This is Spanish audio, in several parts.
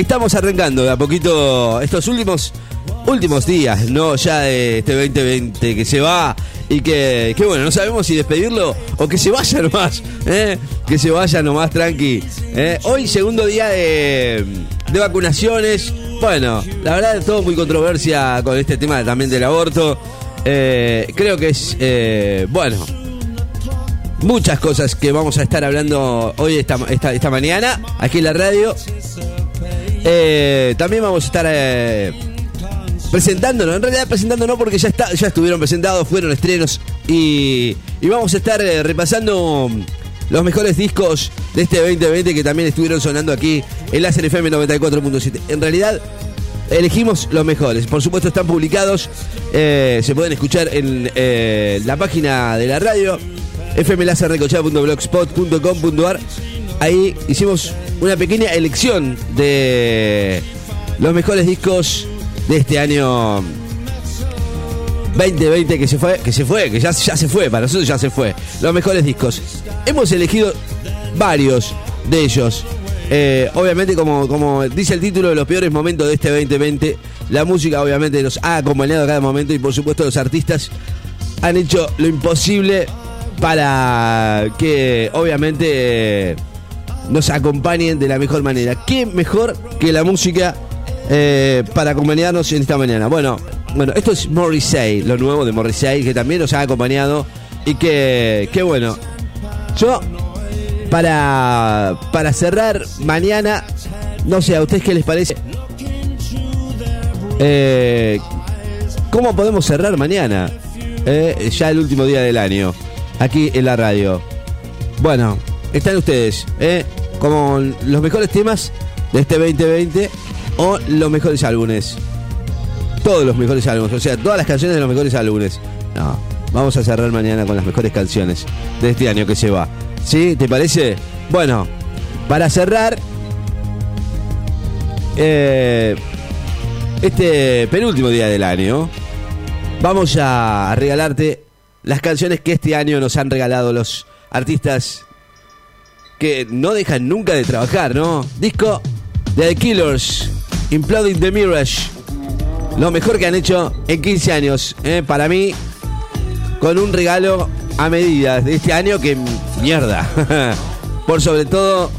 estamos arrancando de a poquito estos últimos últimos días, ¿no? Ya de este 2020 que se va y que, bueno, no sabemos si despedirlo o que se vaya nomás, ¿eh? Que se vaya nomás tranqui. ¿eh? Hoy segundo día de, de vacunaciones. Bueno, la verdad es todo muy controversia con este tema también del aborto. Eh, creo que es, bueno, muchas cosas que vamos a estar hablando hoy, esta, esta mañana, aquí en la radio. Eh, también vamos a estar eh, presentándonos, en realidad presentándonos porque ya, está, ya estuvieron presentados, fueron estrenos y, y vamos a estar eh, repasando los mejores discos de este 2020 que también estuvieron sonando aquí en Láser FM 94.7. En realidad elegimos los mejores, por supuesto están publicados, eh, se pueden escuchar en la página de la radio fmlaserrecochea.blogspot.com.ar Ahí hicimos una pequeña elección de los mejores discos de este año 2020 que se fue, que se fue, que ya, se fue, para nosotros ya se fue. Los mejores discos. Hemos elegido varios de ellos. Eh, obviamente, como, como dice el título de los peores momentos de este 2020, la música obviamente nos ha acompañado a cada momento y por supuesto los artistas han hecho lo imposible para que obviamente nos acompañen de la mejor manera. ¿Qué mejor que la música eh, para acompañarnos en esta mañana? Bueno, bueno, esto es Morrissey, lo nuevo de Morrissey, que también nos ha acompañado y que, que bueno, yo para, para cerrar mañana, no sé, ¿a ustedes qué les parece? Eh, ¿Cómo podemos cerrar mañana? Eh, ya el último día del año, aquí en la radio. Bueno, están ustedes, ¿eh? Como los mejores temas de este 2020 o los mejores álbumes. Todos los mejores álbumes, o sea, todas las canciones de los mejores álbumes. No, vamos a cerrar mañana con las mejores canciones de este año que se va. ¿Sí? ¿Te parece? Bueno, para cerrar, eh, este penúltimo día del año, vamos a regalarte las canciones que este año nos han regalado los artistas que no dejan nunca de trabajar, ¿no? Disco de The Killers, Imploding the Mirage. Lo mejor que han hecho en 15 años, ¿eh? para mí, con un regalo a medida de este año que mierda. Por sobre todo,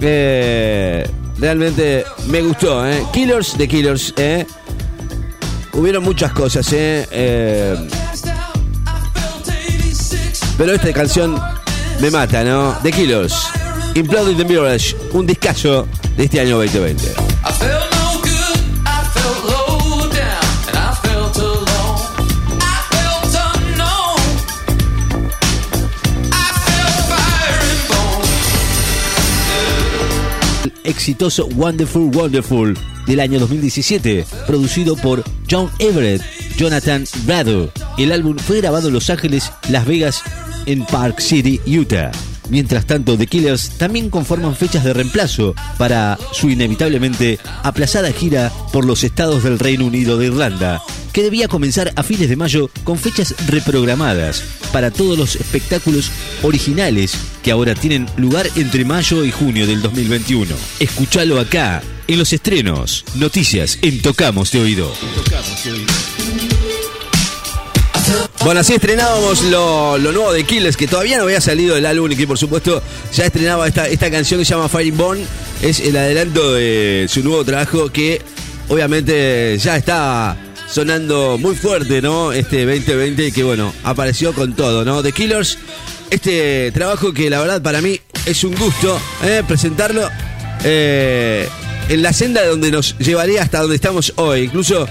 eh, realmente me gustó. ¿eh? Killers de Killers. ¿eh? Hubieron muchas cosas. ¿eh? Eh, pero esta canción me mata, ¿no? The Killers. Imploding the Mirage. Un discazo de este año 2020. I felt no good, I felt low down, and I felt alone. I felt unknown. I felt fire and bone. el exitoso Wonderful Wonderful del año 2017, producido por John Everett, Jonathan Brado. El álbum fue grabado en Los Ángeles, Las Vegas, en Park City, Utah. Mientras tanto, The Killers también conforman fechas de reemplazo para su inevitablemente aplazada gira por los estados del Reino Unido de Irlanda, que debía comenzar a fines de mayo con fechas reprogramadas para todos los espectáculos originales que ahora tienen lugar entre mayo y junio del 2021. Escúchalo acá, en los estrenos, noticias en Tocamos de Oído. Bueno, así estrenábamos lo, lo nuevo de Killers, que todavía no había salido el álbum y que por supuesto ya estrenaba esta, esta canción que se llama Firing Born. Es el adelanto de su nuevo trabajo que obviamente ya está sonando muy fuerte, ¿no? Este 2020 y que bueno, apareció con todo, ¿no? The Killers, este trabajo que la verdad para mí es un gusto ¿eh? presentarlo eh, en la senda donde nos llevaría hasta donde estamos hoy. Incluso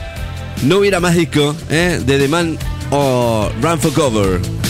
no hubiera más disco ¿eh? de The Man o Run for Cover.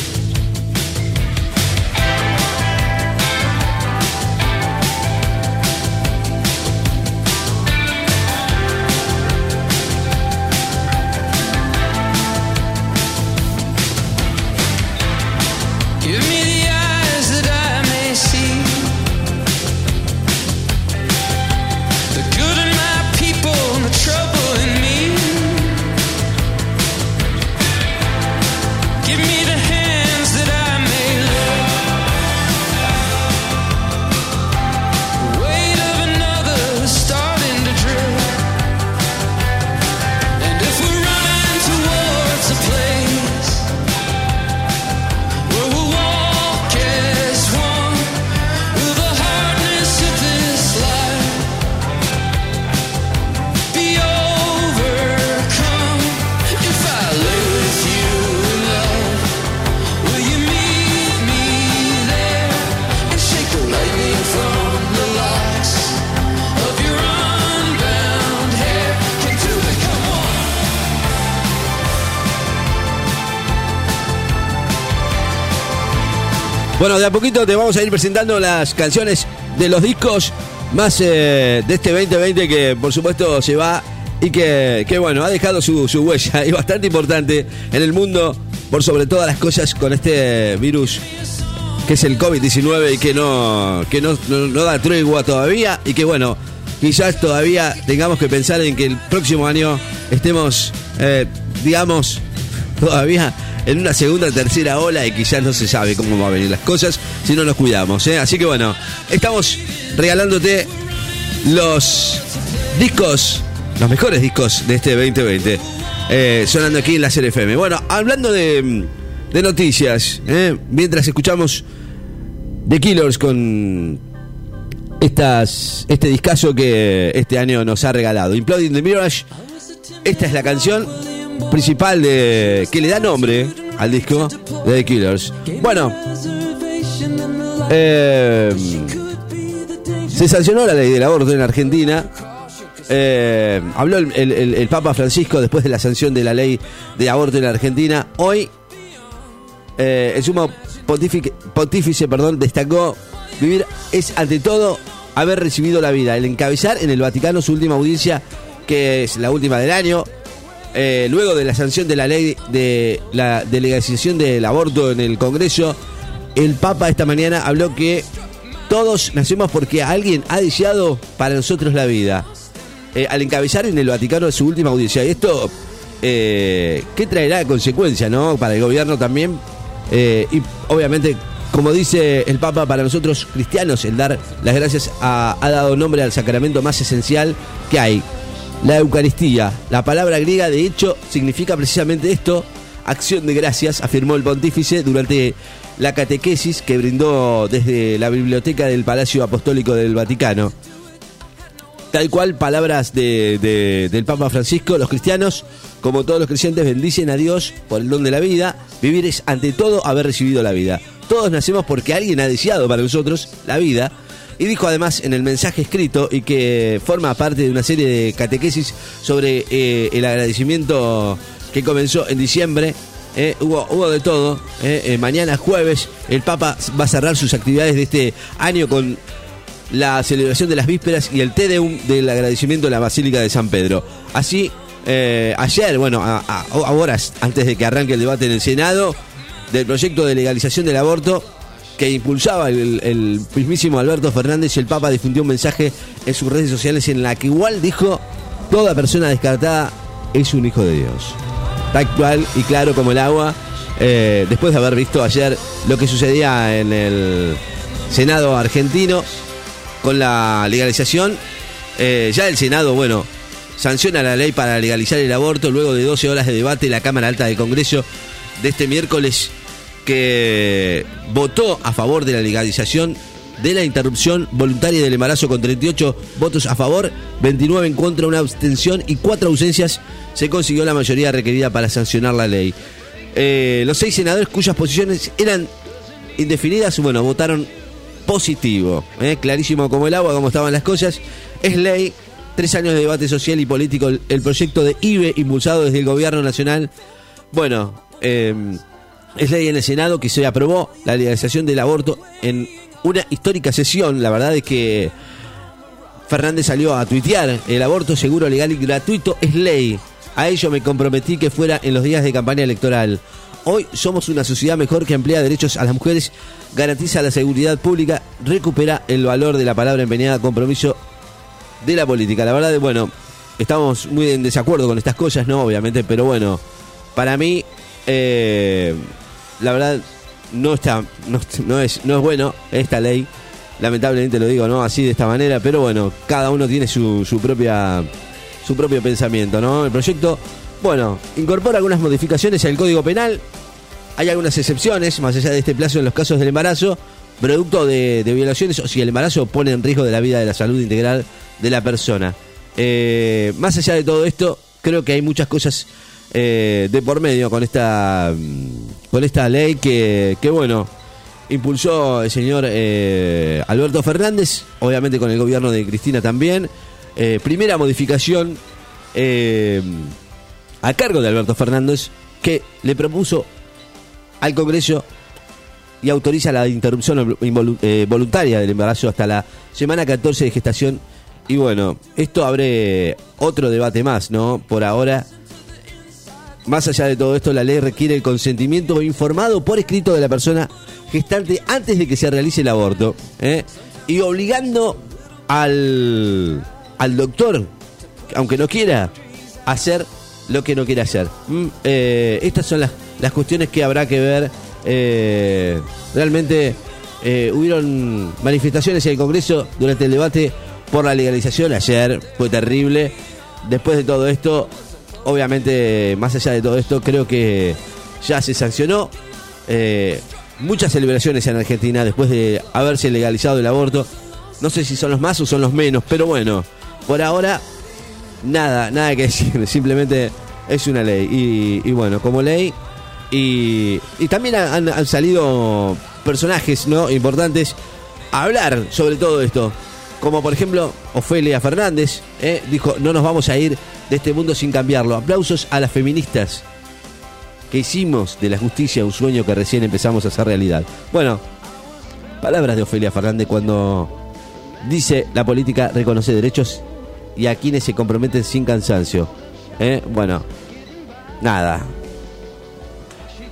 Bueno, de a poquito te vamos a ir presentando las canciones de los discos más eh, de este 2020 que por supuesto se va y que, que, bueno, ha dejado su, su huella y bastante importante en el mundo por sobre todas las cosas con este virus que es el COVID-19 y que no, que no, no, da tregua todavía y que bueno, quizás todavía tengamos que pensar en que el próximo año estemos, eh, digamos, todavía en una segunda, tercera ola y quizás no se sabe cómo van a venir las cosas si no nos cuidamos. ¿eh? Así que bueno, estamos regalándote los discos, los mejores discos de este 2020, eh, sonando aquí en la FM. Bueno, hablando de, de noticias, ¿eh? mientras escuchamos The Killers con estas, este discazo que este año nos ha regalado. Imploding the Mirage. Esta es la canción principal de que le da nombre al disco de The Killers. Bueno, eh, se sancionó la ley del aborto en Argentina. Eh, habló el, Papa Francisco después de la sanción de la ley de aborto en Argentina. Hoy eh, el sumo pontífice, pontífice perdón, destacó vivir es ante todo haber recibido la vida, el encabezar en el Vaticano su última audiencia, que es la última del año, eh, luego de la sanción de la ley de la de legalización del aborto en el Congreso, el Papa esta mañana habló que todos nacemos porque alguien ha deseado para nosotros la vida. Eh, al encabezar en el Vaticano su última audiencia. Y esto, eh, ¿qué traerá de consecuencia, no? Para el gobierno también. Y obviamente, como dice el Papa, para nosotros cristianos, el dar las gracias ha dado nombre al sacramento más esencial que hay, la Eucaristía. La palabra griega, de hecho, significa precisamente esto, acción de gracias, afirmó el pontífice durante la catequesis que brindó desde la biblioteca del Palacio Apostólico del Vaticano. Tal cual, palabras de- de- del Papa Francisco, los cristianos, como todos los creyentes, bendicen a Dios por el don de la vida. Vivir es ante todo haber recibido la vida. Todos nacemos porque alguien ha deseado para nosotros la vida. Y dijo además en el mensaje escrito y que forma parte de una serie de catequesis sobre eh, el agradecimiento que comenzó en diciembre. eh, hubo, de todo. eh, mañana jueves el Papa va a cerrar sus actividades de este año con la celebración de las vísperas y el Te Deum del agradecimiento de la Basílica de San Pedro. Así, ayer, bueno, a- a horas antes de que arranque el debate en el Senado del proyecto de legalización del aborto que impulsaba el, mismísimo Alberto Fernández y el Papa difundió un mensaje en sus redes sociales en la que igual dijo, toda persona descartada es un hijo de Dios. Actual y claro como el agua, eh, después de haber visto ayer lo que sucedía en el Senado argentino, con la legalización. eh, ya el Senado, bueno, sanciona la ley para legalizar el aborto. Luego de 12 horas de debate, la Cámara Alta del Congreso de este miércoles que votó a favor de la legalización de la interrupción voluntaria del embarazo con 38 votos a favor, 29 en contra, una abstención y cuatro ausencias, se consiguió la mayoría requerida para sancionar la ley. Eh, los seis senadores cuyas posiciones eran indefinidas, bueno, votaron positivo, ¿eh? clarísimo como el agua, como estaban las cosas. Es ley, tres años de debate social y político, el, proyecto de IBE impulsado desde el gobierno nacional. Bueno, eh, es ley en el Senado que se aprobó la legalización del aborto en una histórica sesión. La verdad es que Fernández salió a tuitear, el aborto seguro, legal y gratuito es ley. A ello me comprometí que fuera en los días de campaña electoral. Hoy somos una sociedad mejor que amplía derechos a las mujeres, garantiza la seguridad pública, recupera el valor de la palabra empeñada, compromiso de la política. La verdad, bueno, estamos muy en desacuerdo con estas cosas, ¿no? Obviamente, pero bueno, para mí, eh, la verdad, no está, no, es, no es bueno esta ley. Lamentablemente lo digo, ¿no? Así de esta manera, pero bueno, cada uno tiene su, su propia su propio pensamiento, ¿no? El proyecto, bueno, incorpora algunas modificaciones al Código Penal. Hay algunas excepciones, más allá de este plazo en los casos del embarazo, producto de, de violaciones o si el embarazo pone en riesgo de la vida de la salud integral de la persona. Eh, más allá de todo esto, creo que hay muchas cosas eh, de por medio con esta mm, con esta ley que, que bueno, impulsó el señor eh, Alberto Fernández, obviamente con el gobierno de Cristina también. Eh, primera modificación a cargo de Alberto Fernández que le propuso al Congreso y autoriza la interrupción voluntaria del embarazo hasta la semana 14 de gestación. Y bueno, esto abre otro debate más, ¿no? Por ahora, más allá de todo esto, la ley requiere el consentimiento informado por escrito de la persona gestante antes de que se realice el aborto. ¿eh? Y obligando al, al doctor, aunque no quiera, a hacer lo que no quiere hacer. Mm, eh, estas son las, las cuestiones que habrá que ver. eh, realmente hubieron manifestaciones en el Congreso durante el debate por la legalización ayer. Fue terrible. Después de todo esto, obviamente, más allá de todo esto, creo que ya se sancionó. eh, muchas celebraciones en Argentina después de haberse legalizado el aborto. No sé si son los más o son los menos, pero bueno, por ahora nada, nada que decir, simplemente es una ley. Y, bueno, como ley, y, y también han, han salido personajes ¿no? importantes a hablar sobre todo esto. Como por ejemplo Ofelia Fernández, ¿eh? dijo, no nos vamos a ir de este mundo sin cambiarlo. Aplausos a las feministas que hicimos de la justicia un sueño que recién empezamos a hacer realidad. Bueno, palabras de Ofelia Fernández cuando dice la política reconoce derechos y a quienes se comprometen sin cansancio. ¿Eh? Bueno, nada.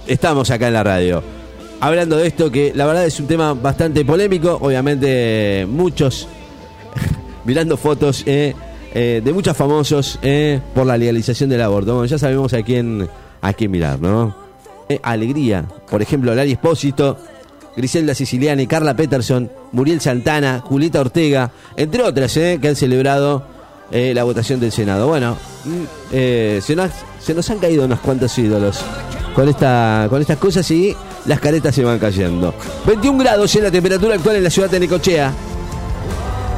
Estamos acá en la radio. Hablando de esto, que la verdad es un tema bastante polémico. Obviamente, muchos mirando fotos eh, eh, de muchos famosos eh, por la legalización del aborto. Bueno, ya sabemos a quién, a quién mirar, ¿no? Alegría. Por ejemplo, Lari Espósito, Griselda Siciliani, Carla Peterson, Muriel Santana, Julieta Ortega, entre otras, que han celebrado la votación del Senado. Bueno, mm, se, nos, se nos han caído unos cuantos ídolos con, esta, con estas cosas y las caretas se van cayendo. 21 grados en la temperatura actual en la ciudad de Necochea.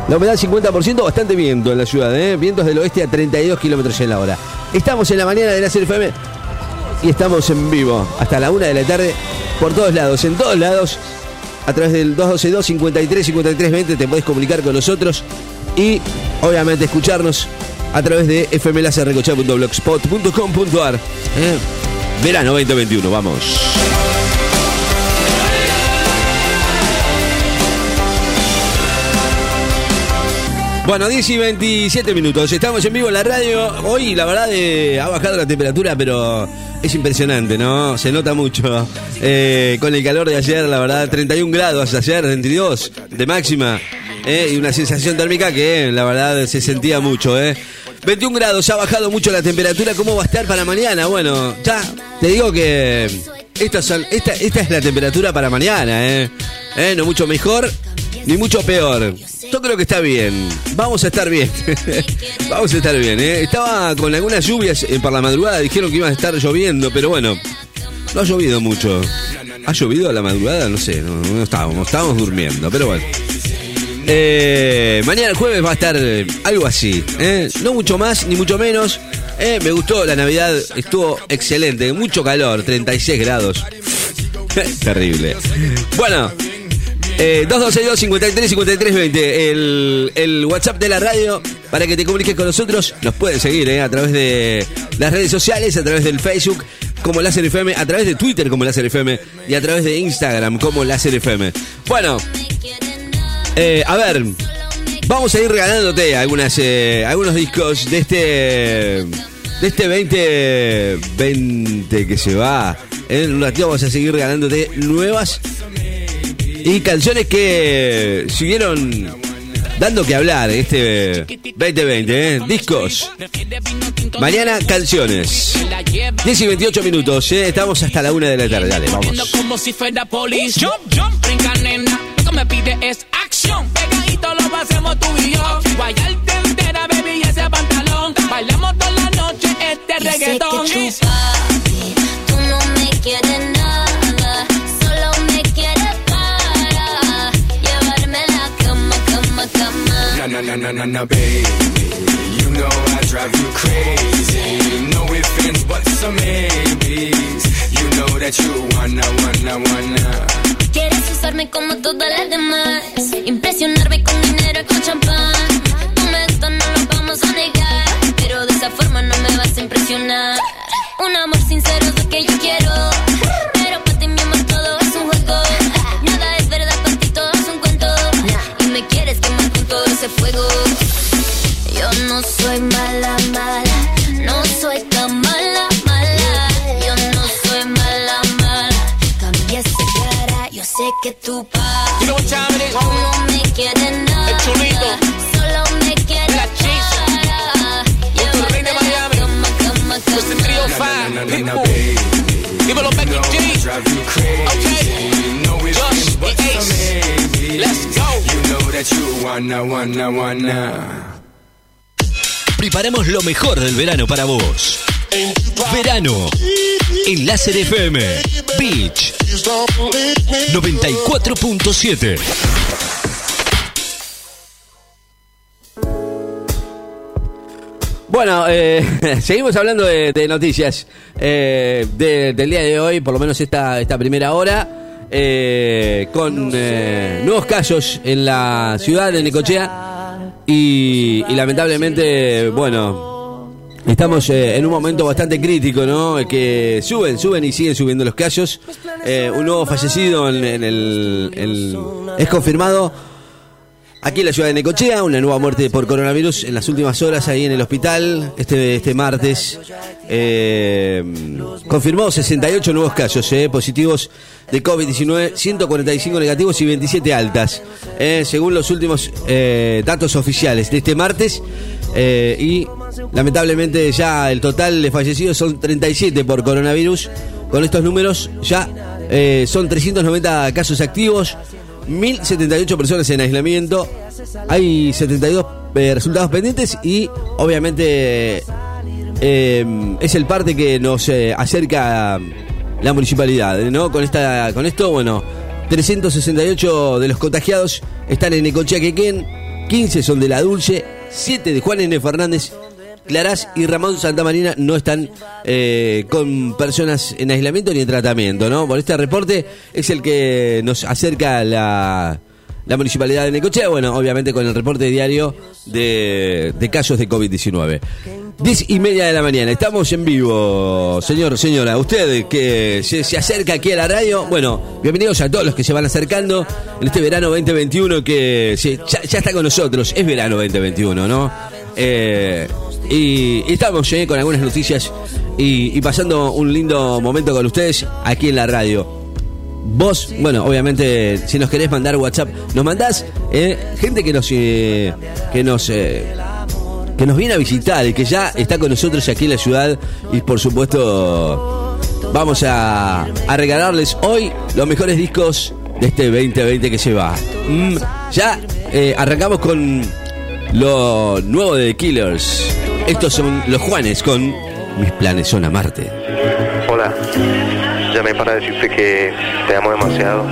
La humedad 50%, bastante viento en la ciudad, ¿eh? vientos del oeste a 32 kilómetros en la hora. Estamos en la mañana de la FM y estamos en vivo hasta la una de la tarde por todos lados, en todos lados, a través del 212 53 53 20 te podés comunicar con nosotros y obviamente escucharnos a través de fmlacerrecochea.blogspot.com.ar. ¿eh? Verano 2021, vamos. Bueno, 10 y 27 minutos. Estamos en vivo en la radio. Hoy, la verdad, ha bajado la temperatura, pero es impresionante, ¿no? Se nota mucho. Eh, con el calor de ayer, la verdad, 31 grados ayer, 32 de máxima. eh, y una sensación térmica que, la verdad, se sentía mucho, ¿eh? 21 grados, ha bajado mucho la temperatura. ¿Cómo va a estar para mañana? Bueno, ya te digo que esta es la temperatura para mañana, ¿eh? ¿Eh? No mucho mejor ni mucho peor. Yo creo que está bien. Vamos a estar bien. Vamos a estar bien, ¿eh? Estaba con algunas lluvias eh, por la madrugada. Dijeron que iba a estar lloviendo, pero bueno, no ha llovido mucho. ¿Ha llovido a la madrugada? No sé, no, estábamos, estábamos durmiendo, pero bueno. Eh, mañana el jueves va a estar eh, algo así. No mucho más ni mucho menos. Me gustó la Navidad, estuvo excelente. Mucho calor, 36 grados. Terrible. Bueno, eh, 2262 53 53 20 el, el WhatsApp de la radio para que te comuniques con nosotros. Nos puedes seguir eh, a través de las redes sociales, a través del Facebook como Láser FM, a través de Twitter como Láser FM y a través de Instagram como Láser FM. Bueno, eh, a ver, vamos a ir regalándote algunas, eh, algunos discos de este de este 2020 que se va. En un ratito vamos a seguir regalándote nuevas y canciones que siguieron dando que hablar este 2020, ¿eh? discos. Mañana canciones. 10 y 28 minutos, ¿eh? estamos hasta la una de la tarde. Dale, vamos. como si fuera police. Jump, jump, brinca nena. Lo que me pide es acción. Pegadito lo hacemos tú y yo. Guayarte entera, baby, y ese pantalón. Bailamos toda la noche este sé reggaetón. que papi, tú no me quieres Na na na na na na baby, you know I drive you crazy. No ifs ands buts or maybes. You know that you wanna wanna wanna. Quieres usarme como todas las demás, impresionarme 305, na, na, na, Pitbull. baby. Dímelo, Becky know I G. drive you crazy. Okay. No ifs, Josh, ands, buts, the or ace. maybes. Let's go. You know that you wanna, wanna, wanna. Preparamos lo mejor del verano para vos. Verano en Láser FM Beach 94.7. Bueno, eh, seguimos hablando de, de noticias eh, de- del día de hoy, por lo menos esta, esta primera hora, eh, con eh, nuevos casos en la ciudad de Necochea y, y lamentablemente, bueno, estamos eh, en un momento bastante crítico, ¿no? Que suben, suben y siguen subiendo los casos. Eh, un nuevo fallecido en, en el, el- es confirmado Aquí en la ciudad de Necochea, una nueva muerte por coronavirus en las últimas horas ahí en el hospital, este, este martes. Eh, confirmó 68 nuevos casos eh, positivos de COVID-19, 145 negativos y 27 altas, eh, según los últimos eh, datos oficiales de este martes. Y lamentablemente ya el total de fallecidos son 37 por coronavirus. Con estos números ya son 390 casos activos. 1.078 personas en aislamiento, hay 72 eh, resultados pendientes y obviamente eh, es el parte que nos eh, acerca la municipalidad, ¿no? Con, esta, con esto, bueno, 368 de los contagiados están en Ecochea Quequén, 15 son de La Dulce, 7 de Juan N. Fernández, Clarás y Ramón Santamarina no están eh, con personas en aislamiento ni en tratamiento, ¿no? Por este reporte es el que nos acerca la, la municipalidad de Necochea, bueno, obviamente con el reporte diario de, de casos de COVID-19. Diez y media de la mañana, estamos en vivo, señor, señora, usted que se, se acerca aquí a la radio, bueno, bienvenidos a todos los que se van acercando en este verano 2021 que se- ya, ya está con nosotros, es verano 2021, ¿no? Eh, y, estamos eh, con algunas noticias y, pasando un lindo momento con ustedes aquí en la radio. Vos, bueno, obviamente, si nos querés mandar WhatsApp, nos mandás eh, gente que nos eh, que nos eh, que nos viene a visitar y que ya está con nosotros aquí en la ciudad y por supuesto vamos a, regalarles hoy los mejores discos de este 2020 que se va. Mm, ya arrancamos con lo nuevo de Killers. Estos son los Juanes con Mis planes son amarte. Hola, llamé para decirte que te amo demasiado.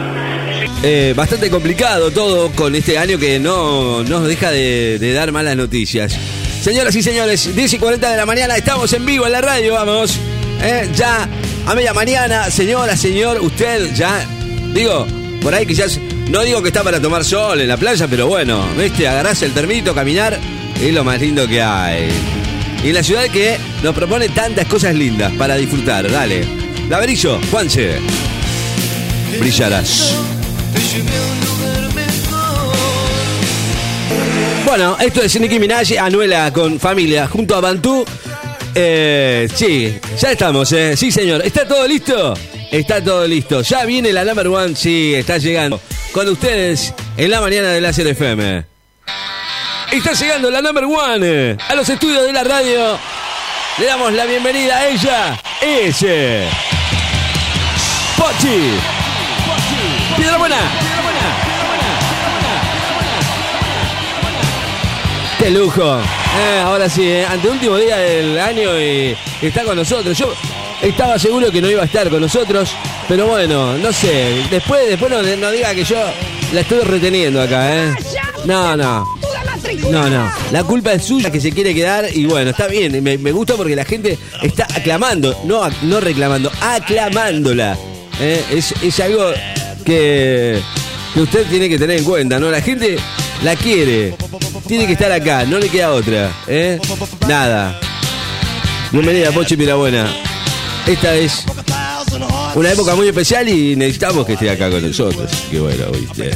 Eh, bastante complicado todo con este año que no no nos deja de, de dar malas noticias. Señoras y señores, 10 y 40 de la mañana, estamos en vivo en la radio, vamos. Eh, ya a media mañana, señora, señor, usted ya, digo, por ahí quizás, no digo que está para tomar sol en la playa, pero bueno, viste, agarrarse el termito, caminar, es lo más lindo que hay. Y la ciudad que nos propone tantas cosas lindas para disfrutar, dale. Laberillo, Juanse, brillarás. Bueno, esto es Nicki Minaj, Anuela con familia, junto a Bantú. Eh, sí, ya estamos, eh. Sí, señor. ¿Está todo listo? Está todo listo. Ya viene la number one, sí, está llegando. Con ustedes en la mañana de Láser FM. Está llegando la number one eh, a los estudios de la radio. Le damos la bienvenida a ella. Es Pochi. Piedra buena. Qué lujo. Eh, ahora sí, eh, ante último día del año y está con nosotros. Yo estaba seguro que no iba a estar con nosotros, pero bueno, no sé. Después, después no, no diga que yo la estoy reteniendo acá, ¿eh? No, no. No, no. La culpa es suya que se quiere quedar y bueno, está bien. Me, gusta porque la gente está aclamando, no, no reclamando, aclamándola. ¿eh? Es, algo que, que usted tiene que tener en cuenta, ¿no? La gente la quiere. Tiene que estar acá, no le queda otra. ¿eh? Nada. Bienvenida, Pochi Pirabuena. Esta es una época muy especial y necesitamos que esté acá con nosotros. Qué bueno, viste.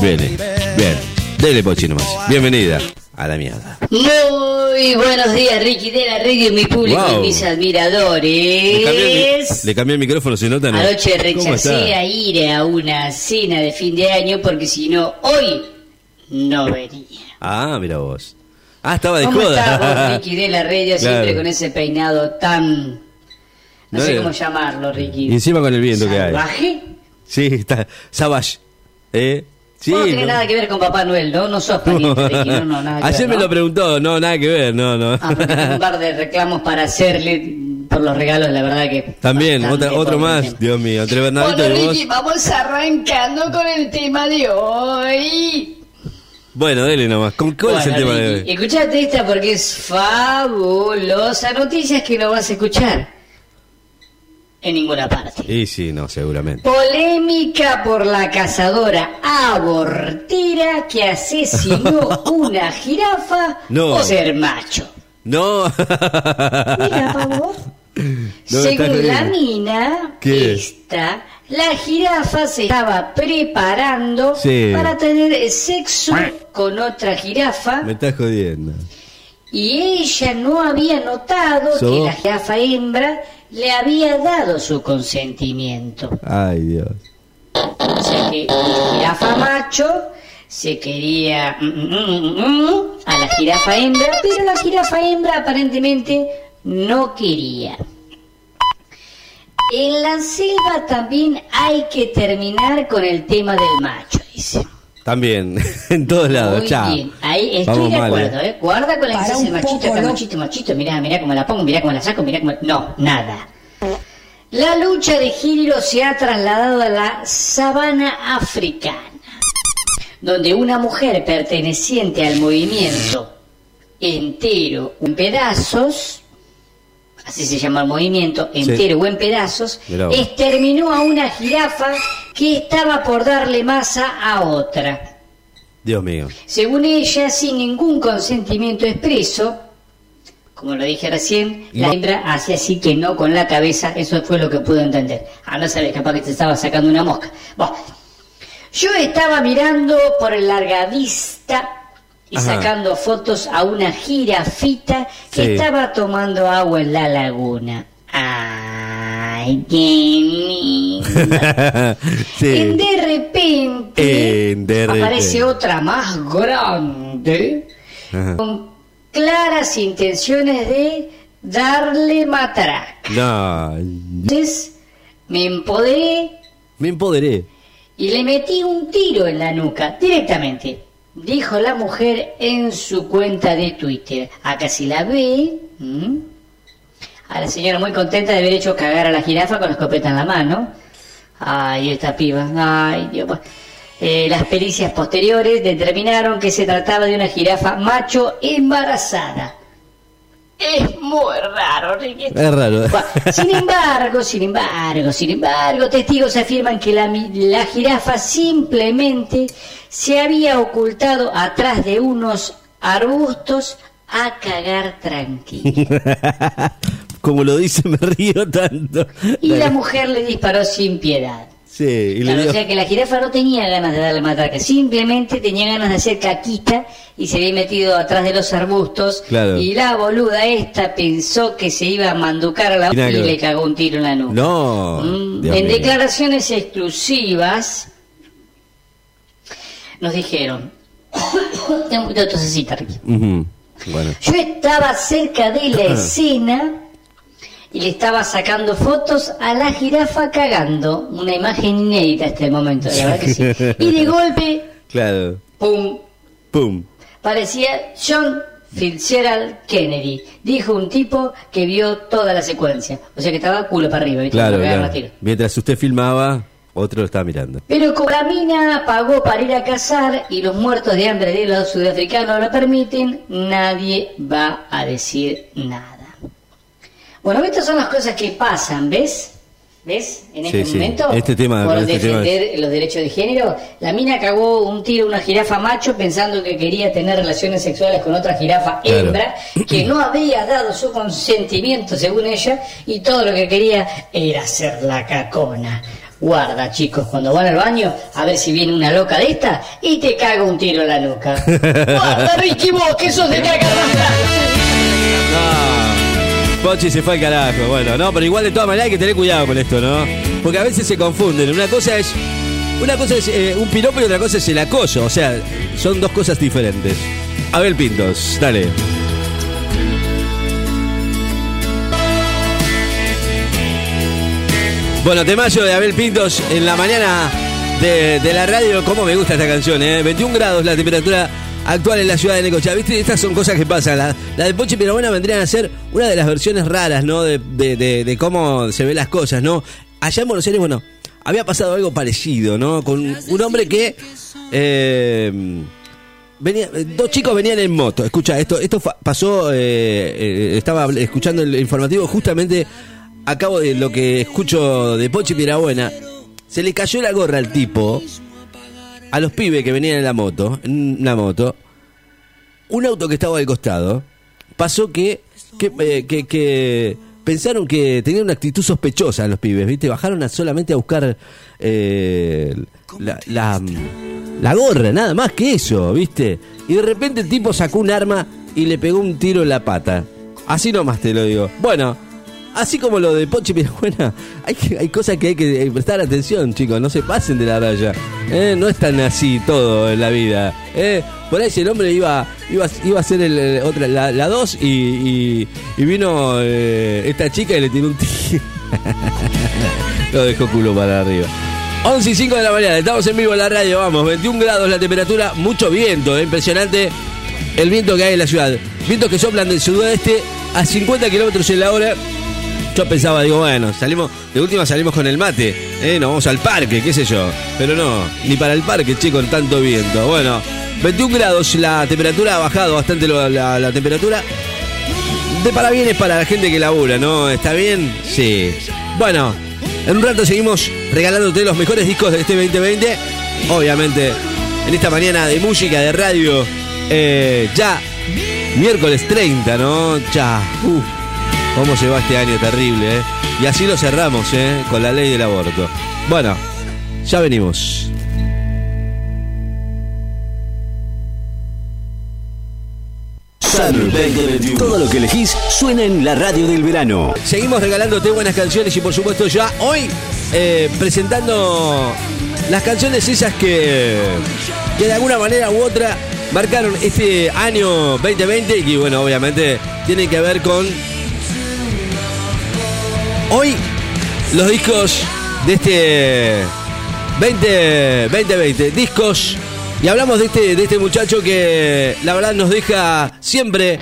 Viene, bien. Dele, Pochi, nomás. Bienvenida. A la mierda. Muy buenos días, Ricky de la radio y mi público Wow. y mis Le cambié, el, admiradores. le cambié el micrófono, ¿se nota? no? Anoche ¿Cómo rechacé a ir a una cena de fin de año porque si no, hoy no venía. Ah, mira vos. Ah, estaba de ¿Cómo joda. estás Ricky de la radio, siempre Claro. con ese peinado tan... No, No sé cómo llamarlo, Ricky. Y encima con el viento que hay. ¿Salvaje? Sí, está. Savage. ¿Eh? Sí. no tiene no. nada que ver con Papá Noel, ¿no? No sos pariente, Ricky, no, no, nada que Ayer ver, me ¿no? lo preguntó, no, nada que ver, no, no. Ah, un par de reclamos para hacerle por los regalos, la verdad que... También, otra, otro más, tema. Dios mío, entre Bernardito Bueno, y vos. Ricky, vamos arrancando con el tema de hoy. Bueno, dele nomás. ¿Con ¿Cuál es el Bueno, tema de Ricky, hoy? Escuchate esta porque es fabulosa. Noticias que no vas a escuchar en ninguna parte. Y sí, no, seguramente. Polémica por la cazadora abortera que asesinó una jirafa No. por ser macho. No. Mira, pavo. No, Según la mina, ¿Qué? esta, la jirafa se estaba preparando Sí. para tener sexo con otra jirafa Me estás jodiendo. y ella no había notado So- que la jirafa hembra le había dado su consentimiento. Ay, Dios. O sea que el jirafa macho se quería mm, mm, mm, a la jirafa hembra, pero la jirafa hembra aparentemente no quería. En la selva también hay que terminar con el tema del macho, dice. También, en todos lados, Muy chao. bien, ahí estoy Vamos de mal, acuerdo, eh. ¿eh? Guarda con la que Para se hace un machito, poco, acá ¿no? machito, machito, mirá, mirá cómo la pongo, mirá cómo la saco, mirá cómo... No, nada. La lucha de género se ha trasladado a la sabana africana, donde una mujer perteneciente al movimiento entero o en pedazos, así se llama el movimiento, entero o en pedazos, exterminó a una jirafa que estaba por darle masa a otra. Dios mío. Según ella, sin ningún consentimiento expreso, como lo dije recién, la hembra hace así que no con la cabeza, eso fue lo que pude entender. Ah, no sabes, capaz que te estaba sacando una mosca. Bueno, yo estaba mirando por el largavista y Ajá. sacando fotos a una jirafita que Sí. estaba tomando agua en la laguna. Ay, qué linda. sí. En de repente En de repente. aparece otra más grande Ajá. con claras intenciones de darle matraca. No. Entonces me empoderé Me empoderé. y le metí un tiro en la nuca directamente. Dijo la mujer en su cuenta de Twitter. Acá si la ve. A la señora muy contenta de haber hecho cagar a la jirafa con la escopeta en la mano. Ay, esta piba. Ay, Dios. Eh, las pericias posteriores determinaron que se trataba de una jirafa macho embarazada. Es muy raro, Ricky. Es raro. Sin embargo, sin embargo, sin embargo, testigos afirman que la, la jirafa simplemente se había ocultado atrás de unos arbustos a cagar tranquilo. Como lo dice, me río tanto. Y la mujer le disparó sin piedad. Sí, y le Claro, dio- o sea que la jirafa no tenía ganas de darle matraca, simplemente tenía ganas de hacer caquita y se había metido atrás de los arbustos. Claro. Y la boluda esta pensó que se iba a manducar a la nada y le cagó un tiro en la nuca. No. Mm, en mío. declaraciones exclusivas nos dijeron, tengo un poquito de tosecita, Ricky. Ujú. Bueno. Yo estaba cerca de la escena y le estaba sacando fotos a la jirafa cagando. Una imagen inédita hasta el momento, la verdad que sí. Y de golpe, Claro. pum, Pum. parecía John Fitzgerald Kennedy. Dijo un tipo que vio toda la secuencia. O sea que estaba culo para arriba. Mientras usted filmaba, otro lo estaba mirando. Pero como la mina pagó para ir a cazar y los muertos de hambre de los sudafricanos lo permiten, nadie va a decir nada. Bueno, estas son las cosas que pasan, ¿ves? ¿Ves? En este Sí, sí. momento, Este tema- por este tema defender los derechos de género, la mina cagó un tiro a una jirafa macho pensando que quería tener relaciones sexuales con otra jirafa Claro. hembra, que no había dado su consentimiento según ella, y todo lo que quería era hacer la cacona. Guarda, chicos, cuando van al baño, a ver si viene una loca de esta y te caga un tiro en la nuca. Guarda, Ricky, vos, que sos de cagar No. Pochi se fue al carajo. Bueno, no, pero igual de todas maneras hay que tener cuidado con esto, ¿no? Porque a veces se confunden. Una cosa es. Una cosa es eh, un piropo y otra cosa es el acoso. O sea, son dos cosas diferentes. Abel Pintos, dale. Bueno, temayo de Abel Pintos en la mañana de, de la radio. ¿Cómo me gusta esta canción, eh? 21 grados la temperatura actual en la ciudad de Necochea. ¿Viste? Estas son cosas que pasan. La, de Pochi Pirabuena vendrían a ser una de las versiones raras, ¿no? De, cómo se ven las cosas, ¿no? Allá en Buenos Aires, bueno, había pasado algo parecido, ¿no? Con un hombre que... eh, Venía, dos chicos venían en moto. Escucha, esto, esto pasó. eh, eh, estaba escuchando el informativo justamente a cabo de lo que escucho de Pochi Pirabuena. Se le cayó la gorra al tipo, a los pibes que venían en la moto, en una moto. Un auto que estaba al costado. Pasó que, que, eh, que, que pensaron que tenían una actitud sospechosa los pibes, ¿viste? Bajaron a solamente a buscar eh, la, la, la gorra, nada más que eso, ¿viste? Y de repente el tipo sacó un arma y le pegó un tiro en la pata. Así nomás te lo digo. Bueno, así como lo de Pochi Pirabuena, hay, cosas que hay que eh, prestar atención, chicos. No se pasen de la raya. ¿eh? No es tan así todo en la vida. ¿eh? Por ahí el hombre iba, iba, iba a hacer el, otra, la, la dos y, y- y vino esta chica y le tiró un tiro. Lo dejó culo para arriba. 11 y 5 de la mañana, estamos en vivo en la radio, vamos, 21 grados la temperatura, mucho viento, impresionante el viento que hay en la ciudad. Vientos que soplan del sudoeste a 50 kilómetros en la hora. Yo pensaba, digo, bueno, salimos, de última salimos con el mate, eh, nos vamos al parque, qué sé yo. Pero no, ni para el parque, che, con tanto viento. Bueno, 21 grados, la temperatura ha bajado bastante la, temperatura. De parabienes para la gente que labura, ¿no? ¿Está bien? Sí. Bueno, en un rato seguimos regalándote los mejores discos de este 2020. Obviamente, en esta mañana de música, de radio, eh, ya miércoles 30, ¿no? Ya, uf, cómo se va este año terrible, ¿eh? Y así lo cerramos, ¿eh? Con la ley del aborto. Bueno, ya venimos. Todo lo que elegís suena en la radio del verano. Seguimos regalándote buenas canciones y por supuesto ya hoy eh, presentando las canciones esas que, que de alguna manera u otra marcaron este año 2020 y que bueno, obviamente tienen que ver con hoy los discos de este 20, 2020, discos y hablamos de este, de este muchacho que la verdad nos deja siempre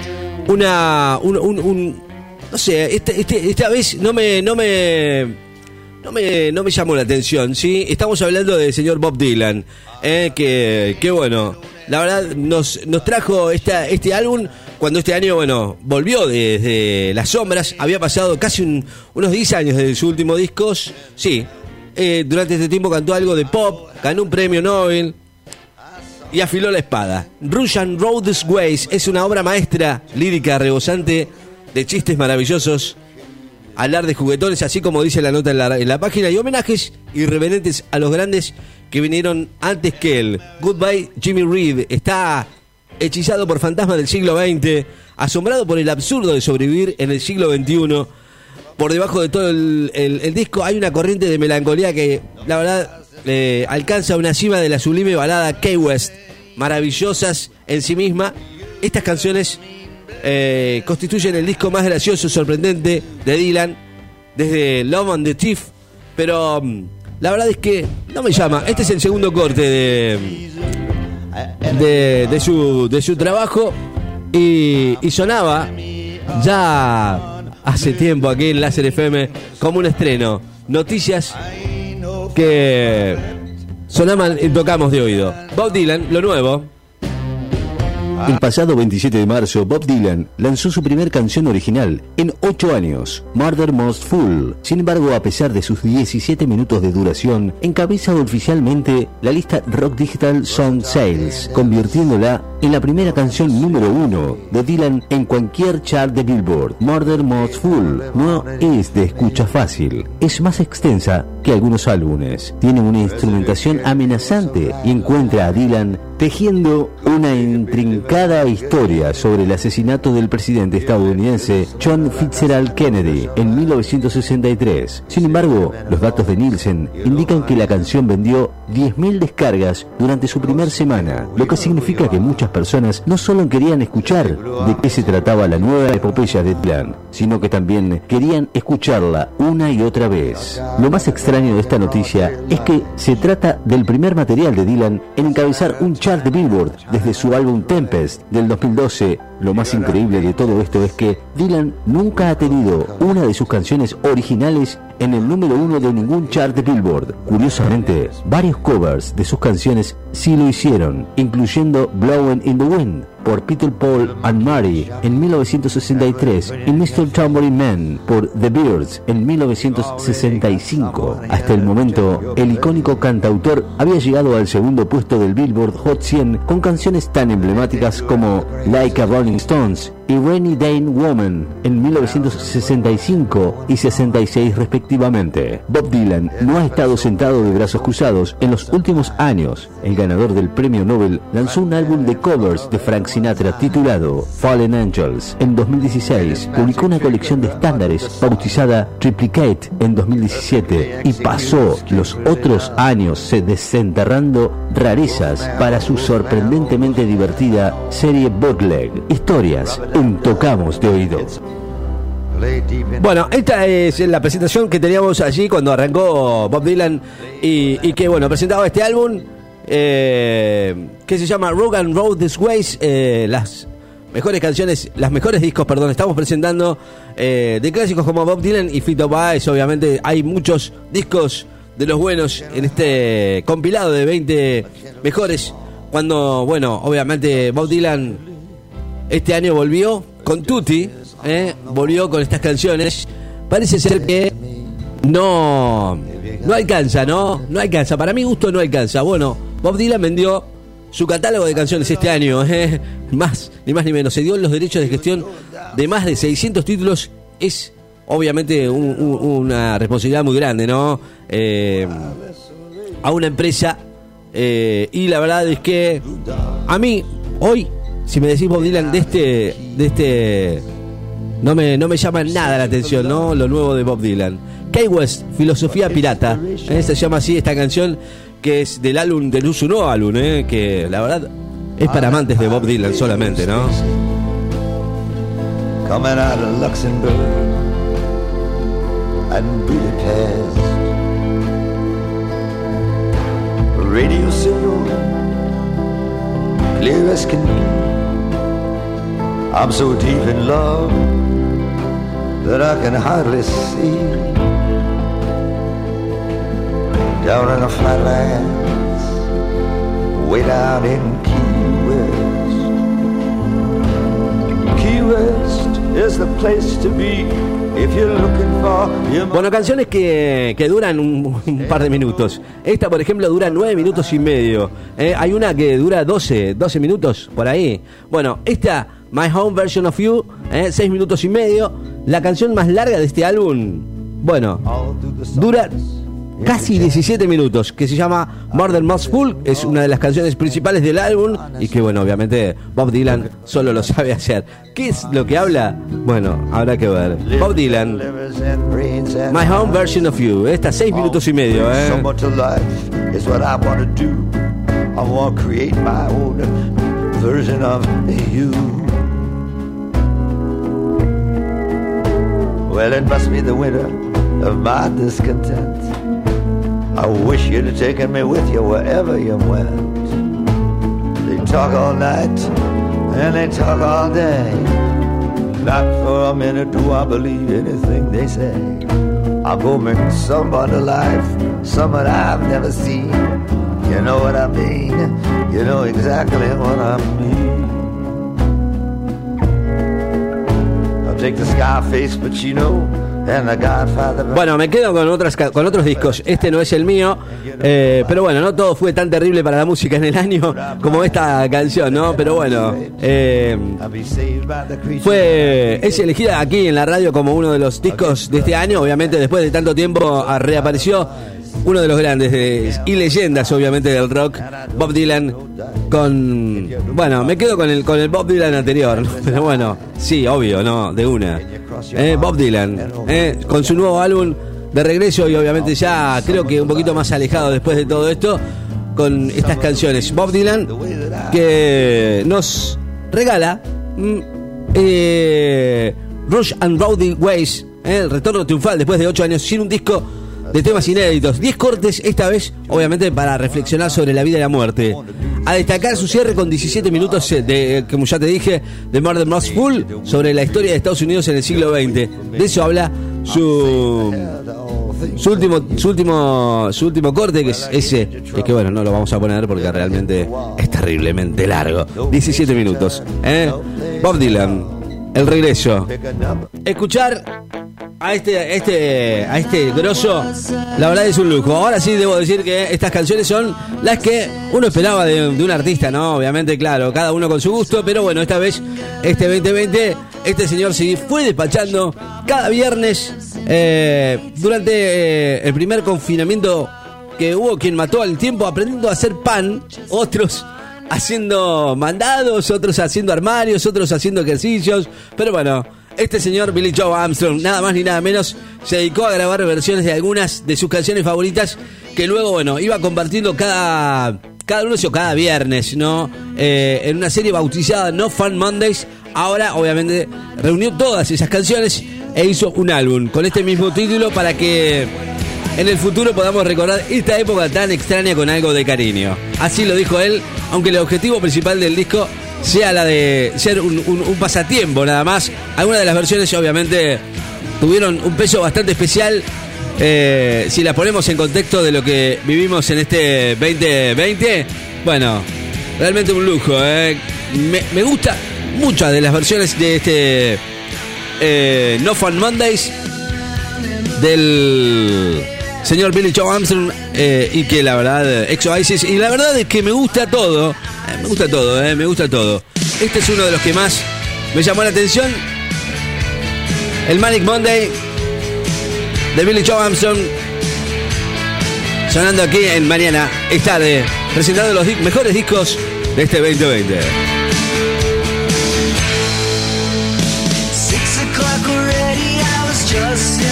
una un, un- un- no sé, este- este- esta vez no me no me no me, no me llamó la atención, ¿sí? Estamos hablando del señor Bob Dylan, eh, que, que bueno, la verdad nos, nos trajo esta, este álbum cuando este año, bueno, volvió desde las sombras, había pasado casi un- unos 10 años desde su último disco, sí, eh, durante este tiempo cantó algo de pop, ganó un premio Nobel, y afiló la espada. Russian Road's Ways es una obra maestra, lírica, rebosante, de chistes maravillosos, hablar de juguetones, así como dice la nota en la, en la página, y homenajes irreverentes a los grandes que vinieron antes que él. Goodbye Jimmy Reed está hechizado por fantasmas del siglo XX, asombrado por el absurdo de sobrevivir en el siglo XXI. Por debajo de todo el, disco hay una corriente de melancolía que, la verdad, eh, alcanza una cima de la sublime balada Key West, maravillosas en sí misma. Estas canciones eh, constituyen el disco más gracioso sorprendente de Dylan desde Love and the Thief, pero mm, la verdad es que no me llama. Este es el segundo corte de, de, su, de su trabajo y, y sonaba ya hace tiempo aquí en Láser FM como un estreno. Noticias que sonaban y tocamos de oído. Bob Dylan, lo nuevo. El pasado 27 de marzo, Bob Dylan lanzó su primer canción original en 8 años, Murder Most Fool. Sin embargo, a pesar de sus 17 minutos de duración, encabeza oficialmente la lista Rock Digital Song Sales, convirtiéndola en la primera canción número uno de Dylan en cualquier chart de Billboard. Murder Most Fool no es de escucha fácil, es más extensa que algunos álbumes. Tiene una instrumentación amenazante y encuentra a Dylan tejiendo una intrincada historia sobre el asesinato del presidente estadounidense John Fitzgerald Kennedy en 1963. Sin embargo, los datos de Nielsen indican que la canción vendió 10.000 descargas durante su primera semana, lo que significa que muchas personas no solo querían escuchar de qué se trataba la nueva epopeya de Dylan, sino que también querían escucharla una y otra vez. Lo más extraño de esta noticia es que se trata del primer material de Dylan en encabezar un de Billboard desde su álbum Tempest del 2012. Lo más increíble de todo esto es que Dylan nunca ha tenido una de sus canciones originales en el número uno de ningún chart de Billboard. Curiosamente, varios covers de sus canciones sí lo hicieron, incluyendo Blowing in the Wind por Peter Paul and Mary en 1963 y Mr. Tambourine Man por The Beards en 1965. Hasta el momento, el icónico cantautor había llegado al segundo puesto del Billboard Hot 100 con canciones tan emblemáticas como Like a Rolling Stones y Rainy Day Woman en 1965 y 66 respectivamente. Bob Dylan no ha estado sentado de brazos cruzados en los últimos años. El ganador del premio Nobel lanzó un álbum de covers de Frank Sinatra titulado Fallen Angels. En 2016 publicó una colección de estándares bautizada Triplicate en 2017 y pasó los otros años desenterrando rarezas para su sorprendentemente divertida serie Bootleg. Historias un tocamos de oído. Bueno, esta es la presentación que teníamos allí cuando arrancó Bob Dylan y, que, bueno, presentaba este álbum eh, que se llama Rock and Road This Ways, eh, las mejores canciones, las mejores discos, perdón, estamos presentando eh, de clásicos como Bob Dylan y Fito Páez, obviamente hay muchos discos de los buenos en este compilado de 20 mejores, cuando, bueno, obviamente Bob Dylan este año volvió con Tutti, ¿eh? volvió con estas canciones. Parece ser que no, no alcanza, ¿no? No alcanza. Para mi gusto no alcanza. Bueno, Bob Dylan vendió su catálogo de canciones este año, ¿eh? más ni más ni menos. Se dio los derechos de gestión de más de 600 títulos. Es obviamente un- un- una responsabilidad muy grande, ¿no? Eh, a una empresa. y la verdad es que a mí, hoy, si me decís Bob Dylan de este. De este no me, no me llama nada la atención, ¿no? Lo nuevo de Bob Dylan. Kay West, Filosofía Pirata. ¿eh? Se llama así esta canción que es del álbum, del su nuevo álbum, ¿eh? que la verdad es para amantes de Bob Dylan solamente, ¿no? coming out of Luxembourg and Budapest. Radio signal, clear as can be. I'm so deep in love that I can hardly see. Down in the flatlands, way down in Key West. Key West is the place to be if you're looking for your Bueno, canciones que, que duran un, un par de minutos. Esta, por ejemplo, dura nueve minutos y medio. ¿eh? Hay una que dura 12, 12 minutos por ahí. Bueno, esta, My Home Version of You, ¿eh? 6 minutos y medio. La canción más larga de este álbum, bueno, dura casi 17 minutos, que se llama Murder Most Full, es una de las canciones principales del álbum y que bueno, obviamente Bob Dylan solo lo sabe hacer. ¿Qué es lo que habla? Bueno, habrá que ver. Bob Dylan, My Home Version of You, esta 6 minutos y medio, ¿eh? much of life Well, it must be the winter of my discontent. I wish you'd have taken me with you wherever you went. They talk all night and they talk all day. Not for a minute do I believe anything they say. I'll go make somebody life, someone I've never seen. You know what I mean? You know exactly what I mean. Bueno, me quedo con otras con otros discos. Este no es el mío, eh, pero bueno, no todo fue tan terrible para la música en el año como esta canción, ¿no? Pero bueno, eh, fue es elegida aquí en la radio como uno de los discos de este año. Obviamente, después de tanto tiempo ah, reapareció uno de los grandes de- y leyendas, obviamente, del rock, Bob Dylan. Con bueno, me quedo con el con el Bob Dylan anterior, pero bueno, sí, obvio, no, de una. Eh, Bob Dylan, eh, con su nuevo álbum de regreso y obviamente ya creo que un poquito más alejado después de todo esto con estas canciones. Bob Dylan que nos regala mm, eh, Rush and Rowdy Ways, eh, el retorno triunfal después de 8 años sin un disco de temas inéditos. 10 cortes esta vez, obviamente, para reflexionar sobre la vida y la muerte. A destacar su cierre con 17 minutos eh, de, como ya te dije, de Murder Most Full sobre la historia de Estados Unidos en el siglo XX. De eso habla su su último, su último, su último corte, que es ese, que, que bueno, no lo vamos a poner porque realmente es terriblemente largo. 17 minutos. ¿eh? Bob Dylan, el regreso. Escuchar a este, este, a este grosso, la verdad es un lujo. Ahora sí debo decir que estas canciones son las que uno esperaba de, de un artista, ¿no? Obviamente, claro, cada uno con su gusto, pero bueno, esta vez, este 2020, este señor sí fue despachando cada viernes eh, durante eh, el primer confinamiento que hubo quien mató al tiempo aprendiendo a hacer pan, otros haciendo mandados, otros haciendo armarios, otros haciendo ejercicios, pero bueno, este señor Billy Joe Armstrong, nada más ni nada menos, se dedicó a grabar versiones de algunas de sus canciones favoritas que luego, bueno, iba compartiendo cada, cada lunes o cada viernes, ¿no? Eh, en una serie bautizada No Fun Mondays. Ahora, obviamente, reunió todas esas canciones e hizo un álbum con este mismo título para que en el futuro podamos recordar esta época tan extraña con algo de cariño. Así lo dijo él, aunque el objetivo principal del disco sea la de ser un, pasatiempo nada más. Algunas de las versiones obviamente tuvieron un peso bastante especial. eh, si las ponemos en contexto de lo que vivimos en este 2020, bueno, realmente un lujo. eh. Me, me gusta muchas de las versiones de este eh, No Fun Mondays del señor Billy Joe Armstrong eh, y que la verdad, ex Oasis, y la verdad es que me gusta todo, eh, me gusta todo, eh, me gusta todo. Este es uno de los que más me llamó la atención, el Manic Monday de Billy Joe Armstrong, sonando aquí en Mañana es tarde, presentando los mejores discos de este 2020. Six o'clock already, I was just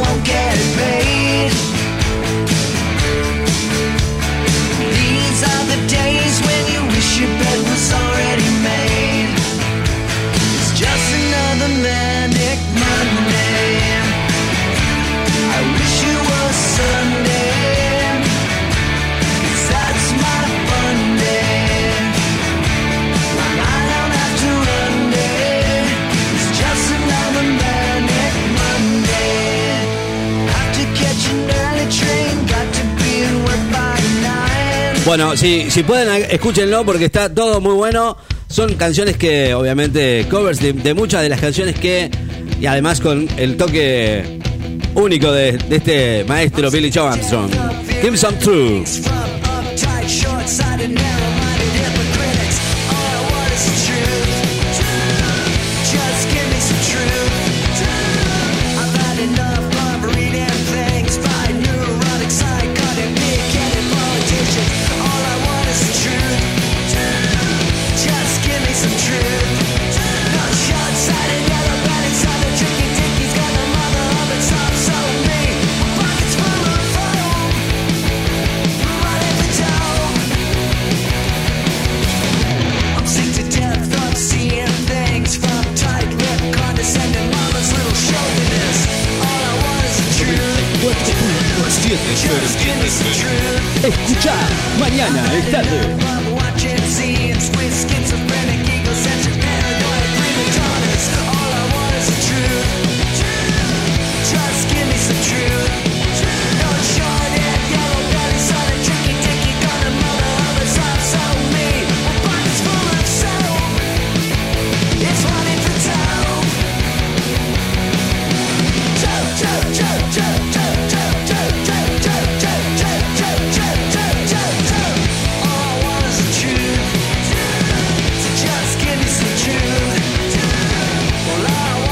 won't get paid. Bueno, si, si pueden, escúchenlo porque está todo muy bueno. Son canciones que, obviamente, covers de, muchas de las canciones que, y además con el toque único de, de este maestro Billy Joe Armstrong. Give some true. Just give me some truth. Escucha, mañana es.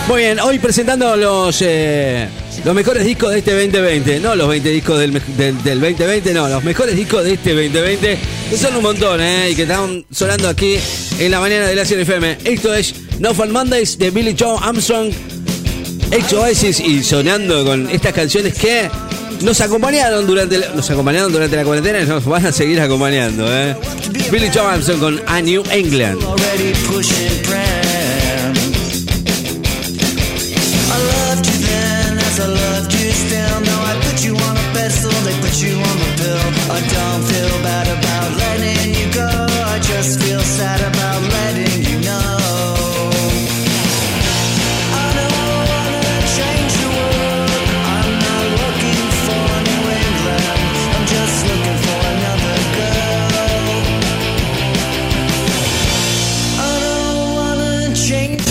Muy bien, hoy presentando los eh, los mejores discos de este 2020. No los 20 discos del, del- del 2020, no, los mejores discos de este 2020. Que son un montón, ¿eh? Y que están sonando aquí en la mañana de la FM. Esto es No Fun Mondays de Billy Joe Armstrong, ex Oasis y sonando con estas canciones que nos acompañaron durante la, nos acompañaron durante la cuarentena y nos van a seguir acompañando, ¿eh? Billy Joe Armstrong con A New England.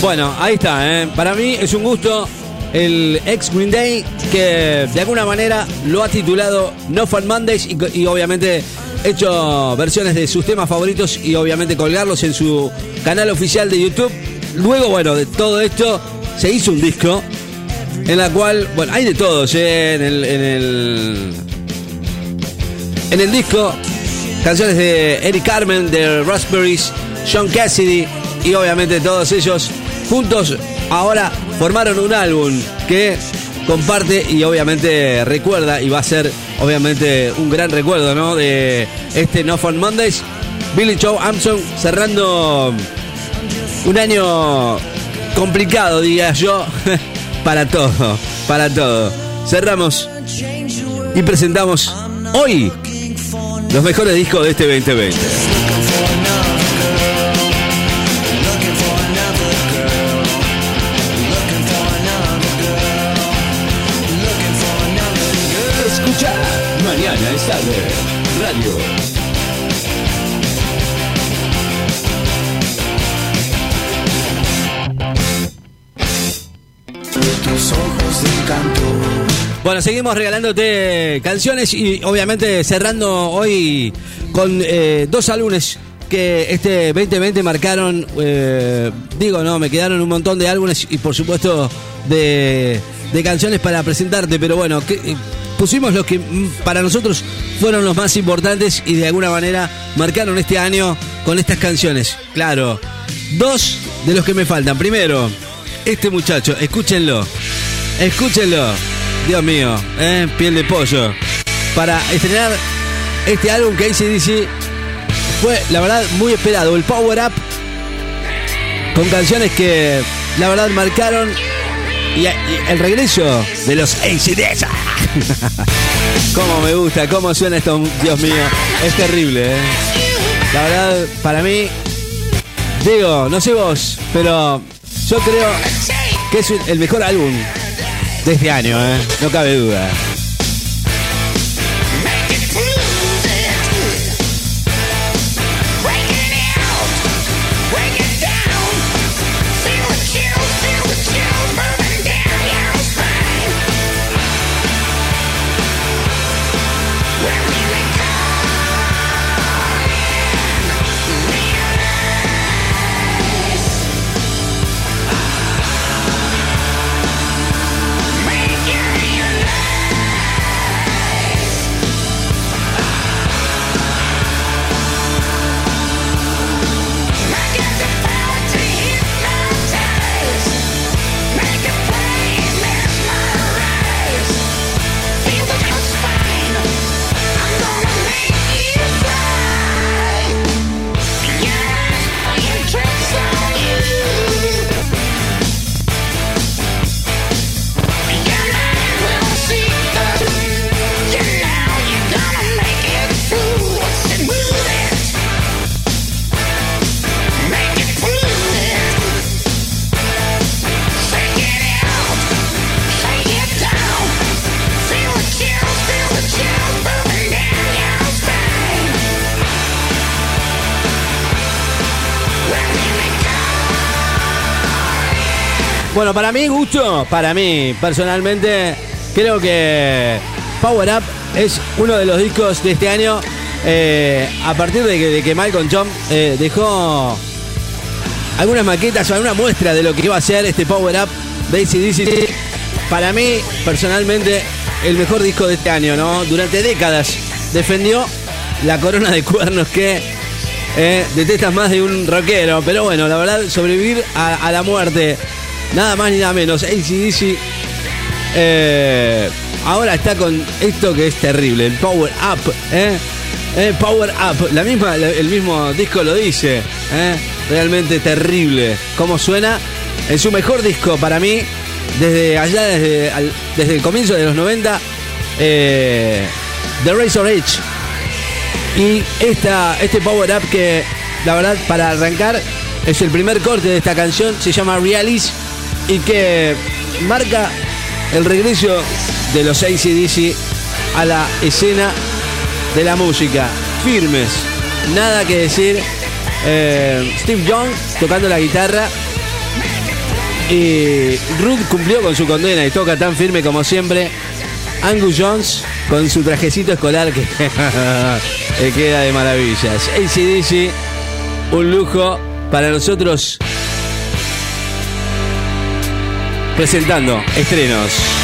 Bueno, ahí está, ¿eh? Para mí es un gusto el ex Green Day que de alguna manera lo ha titulado No Fun Mondays y, obviamente hecho versiones de sus temas favoritos y obviamente colgarlos en su canal oficial de YouTube. Luego, bueno, de todo esto se hizo un disco en la cual, bueno, hay de todos, ¿eh? En el, en el en el disco, canciones de Eric Carmen, de Raspberries, John Cassidy y obviamente todos ellos juntos ahora formaron un álbum que comparte y obviamente recuerda y va a ser obviamente un gran recuerdo, ¿no? De este No Fun Mondays. Billy Joe Armstrong cerrando un año complicado, diría yo, para todo, para todo. Cerramos y presentamos hoy los mejores discos de este 2020. Seguimos regalándote canciones y obviamente cerrando hoy con eh, dos álbumes que este 2020 marcaron, eh, digo, no, me quedaron un montón de álbumes y por supuesto de, canciones para presentarte, pero bueno, eh, pusimos los que mm, para nosotros fueron los más importantes y de alguna manera marcaron este año con estas canciones. Claro, dos de los que me faltan. Primero, este muchacho, escúchenlo, escúchenlo. Dios mío, ¿eh? piel de pollo. Para estrenar este álbum que ACDC fue, la verdad, muy esperado. El Power Up, con canciones que, la verdad, marcaron. Y, el regreso de los ACDC. cómo me gusta, cómo suena esto, Dios mío. Es terrible, ¿eh? La verdad, para mí, digo, no sé vos, pero yo creo que es el mejor álbum de este año, ¿eh? No cabe duda. Bueno, para mí, gusto, para mí, personalmente, creo que Power Up es uno de los discos de este año. eh, a partir de que, de que Malcolm John eh, dejó algunas maquetas o alguna muestra de lo que iba a ser este Power Up de AC/DC. Para mí, personalmente, el mejor disco de este año, ¿no? Durante décadas defendió la corona de cuernos que eh, detestas más de un rockero. Pero bueno, la verdad, sobrevivir a, a la muerte, nada más ni nada menos. ACDC eh, ahora está con esto que es terrible, el Power Up. ¿eh? Eh, power Up, la misma, el mismo disco lo dice. ¿eh? Realmente terrible. ¿Cómo suena? En su mejor disco para mí, desde allá, desde, desde el comienzo de los 90, eh, The Razor Edge. Y esta, este Power Up que, la verdad, para arrancar, es el primer corte de esta canción, se llama Realis y que marca el regreso de los ACDC a la escena de la música. Firmes, nada que decir. Eh, Steve Young tocando la guitarra. Y Ruth cumplió con su condena y toca tan firme como siempre. Angus Jones con su trajecito escolar que que queda de maravillas. ACDC, un lujo para nosotros. Presentando estrenos.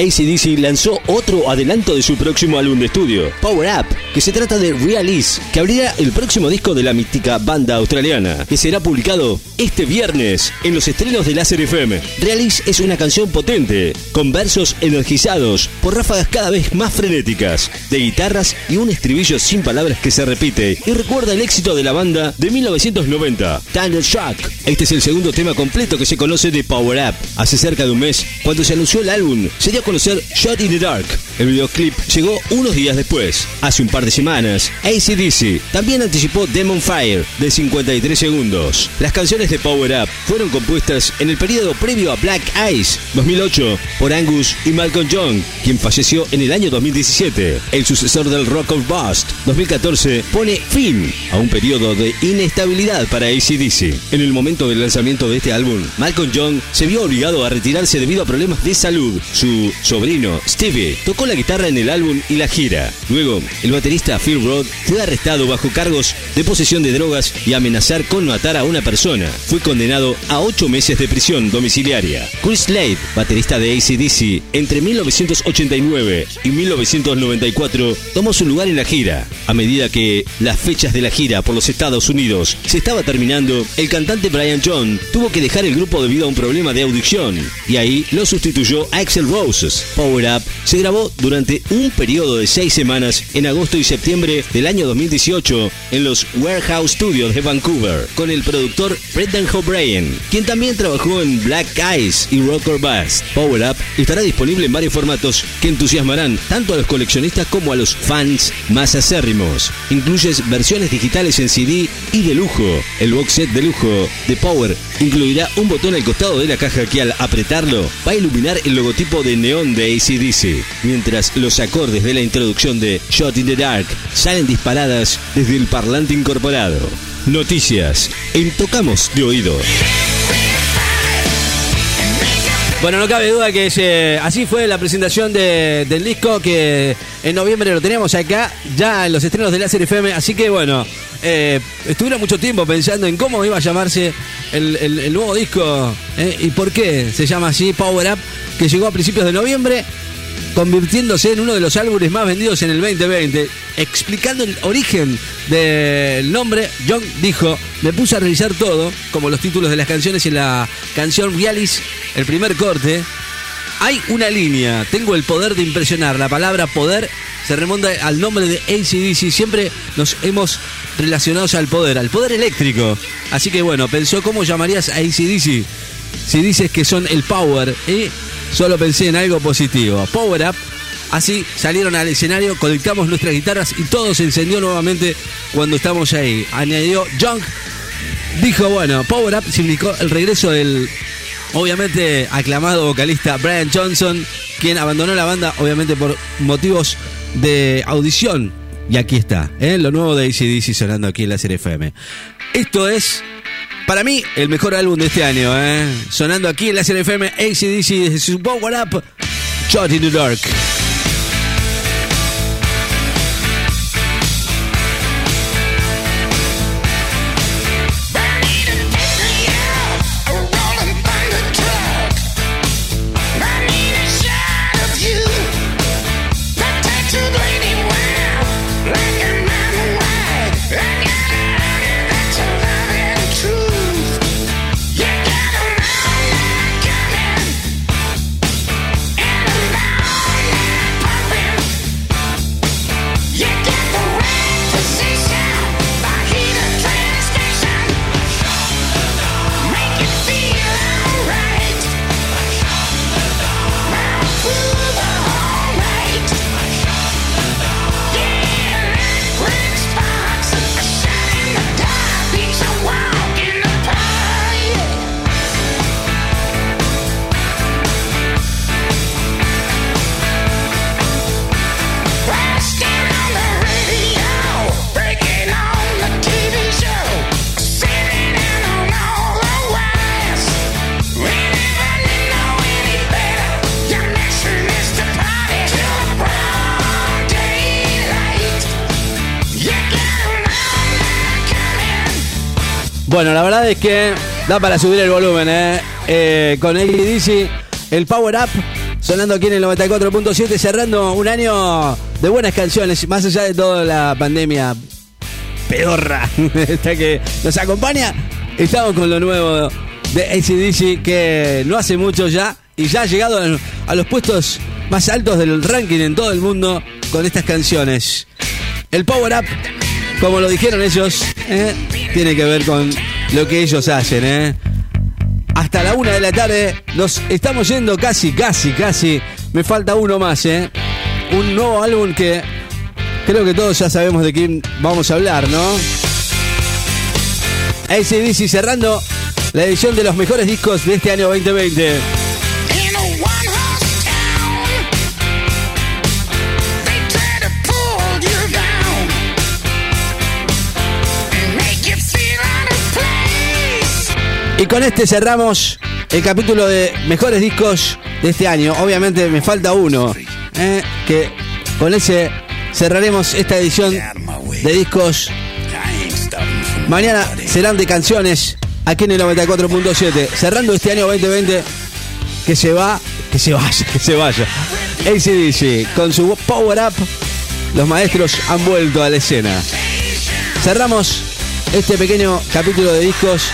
ACDC lanzó otro adelanto de su próximo álbum de estudio, Power Up, que se trata de Realis, que abrirá el próximo disco de la mística banda australiana, que será publicado este viernes en los estrenos de Láser FM. Realis es una canción potente, con versos energizados por ráfagas cada vez más frenéticas, de guitarras y un estribillo sin palabras que se repite y recuerda el éxito de la banda de 1990, Thunder Shock. Este es el segundo tema completo que se conoce de Power Up. Hace cerca de un mes, cuando se anunció el álbum, se dio conocer Shot in the Dark. El videoclip llegó unos días después. Hace un par de semanas, ACDC también anticipó Demon Fire de 53 segundos. Las canciones de Power Up fueron compuestas en el periodo previo a Black Ice 2008 por Angus y Malcolm Young, quien falleció en el año 2017. El sucesor del Rock of Bust 2014 pone fin a un periodo de inestabilidad para ACDC. En el momento del lanzamiento de este álbum, Malcolm Young se vio obligado a retirarse debido a problemas de salud. Su sobrino, Stevie, tocó la guitarra en el álbum y la gira. Luego, el baterista Phil Roth fue arrestado bajo cargos de posesión de drogas y amenazar con matar a una persona. Fue condenado a ocho meses de prisión domiciliaria. Chris Slade, baterista de ACDC, entre 1989 y 1994, tomó su lugar en la gira. A medida que las fechas de la gira por los Estados Unidos se estaba terminando, el cantante Brian John tuvo que dejar el grupo debido a un problema de audición y ahí lo sustituyó Axel Power Up se grabó durante un periodo de seis semanas en agosto y septiembre del año 2018 en los Warehouse Studios de Vancouver con el productor Brendan O'Brien, quien también trabajó en Black Eyes y Rocker Bass. Power Up estará disponible en varios formatos que entusiasmarán tanto a los coleccionistas como a los fans más acérrimos. Incluyes versiones digitales en CD y de lujo. El box set de lujo de Power incluirá un botón al costado de la caja que al apretarlo va a iluminar el logotipo de de ACDC, mientras los acordes de la introducción de Shot in the Dark salen disparadas desde el parlante incorporado. Noticias en Tocamos de Oído. Bueno, no cabe duda que ese- así fue la presentación de- del disco que en noviembre lo teníamos acá, ya en los estrenos de Láser FM. Así que bueno, eh, estuvieron mucho tiempo pensando en cómo iba a llamarse el nuevo disco eh, y por qué se llama así Power Up, que llegó a principios de noviembre, convirtiéndose en uno de los álbumes más vendidos en el 2020. Explicando el origen del nombre, John dijo, me puse a revisar todo, como los títulos de las canciones y la canción Realis, el primer corte. Hay una línea, tengo el poder de impresionar. La palabra poder se remonta al nombre de ACDC. Siempre nos hemos relacionado al poder, al poder eléctrico. Así que bueno, pensó cómo llamarías a ACDC si dices que son el power. Y solo pensé en algo positivo. Power up. Así salieron al escenario, conectamos nuestras guitarras y todo se encendió nuevamente cuando estamos ahí. Añadió Junk. Dijo, bueno, Power Up significó el regreso del obviamente aclamado vocalista Brian Johnson, quien abandonó la banda obviamente por motivos de audición. Y aquí está, ¿eh? lo nuevo de ACDC sonando aquí en la serie FM. Esto es, para mí, el mejor álbum de este año. ¿eh? Sonando aquí en la serie FM, ACDC su Power Up, Shot in the Dark. Bueno, la verdad es que da para subir el volumen, ¿eh? Eh, con ACDC, el Power Up, sonando aquí en el 94.7, cerrando un año de buenas canciones, más allá de toda la pandemia pedorra esta que nos acompaña. Estamos con lo nuevo de ACDC, que no hace mucho ya, y ya ha llegado a- los puestos más altos del ranking en todo el mundo con estas canciones. El Power Up, como lo dijeron ellos, ¿eh? tiene que ver con lo que ellos hacen. ¿eh? Hasta la una de la tarde nos estamos yendo casi, casi, casi. Me falta uno más. ¿eh? Un nuevo álbum que creo que todos ya sabemos de quién vamos a hablar, ¿no? ACDC cerrando la edición de los mejores discos de este año 2020. Y con este cerramos el capítulo de mejores discos de este año. Obviamente me falta uno, ¿eh? que con ese cerraremos esta edición de discos. Mañana serán de canciones aquí en el 94.7. Cerrando este año 2020 que se va, que se vaya, que se vaya. ACDC con su Power Up. Los maestros han vuelto a la escena. Cerramos este pequeño capítulo de discos.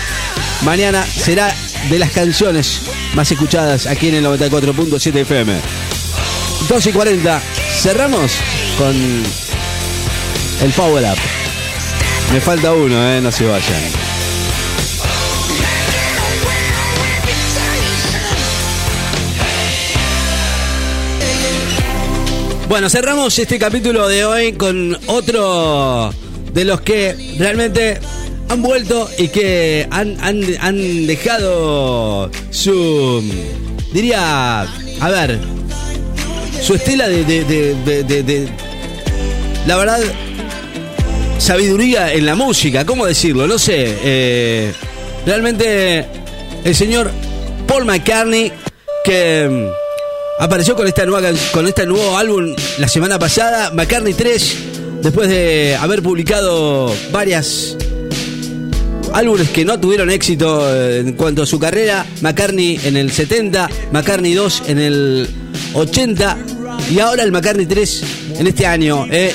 Mañana será de las canciones más escuchadas aquí en el 94.7 FM. 2 y 40. Cerramos con el Power Up. Me falta uno, eh, no se vayan. Bueno, cerramos este capítulo de hoy con otro de los que realmente han vuelto y que han, han- han dejado su, diría, a ver, su estela de, de- de- la verdad, sabiduría en la música, ¿cómo decirlo? No sé, eh, realmente el señor Paul McCartney que mm, apareció con esta nueva con este nuevo álbum la semana pasada, McCartney 3, después de haber publicado varias álbumes que no tuvieron éxito eh, en cuanto a su carrera, McCartney en el 70, McCartney 2 en el 80 y ahora el McCartney 3 en este año. eh,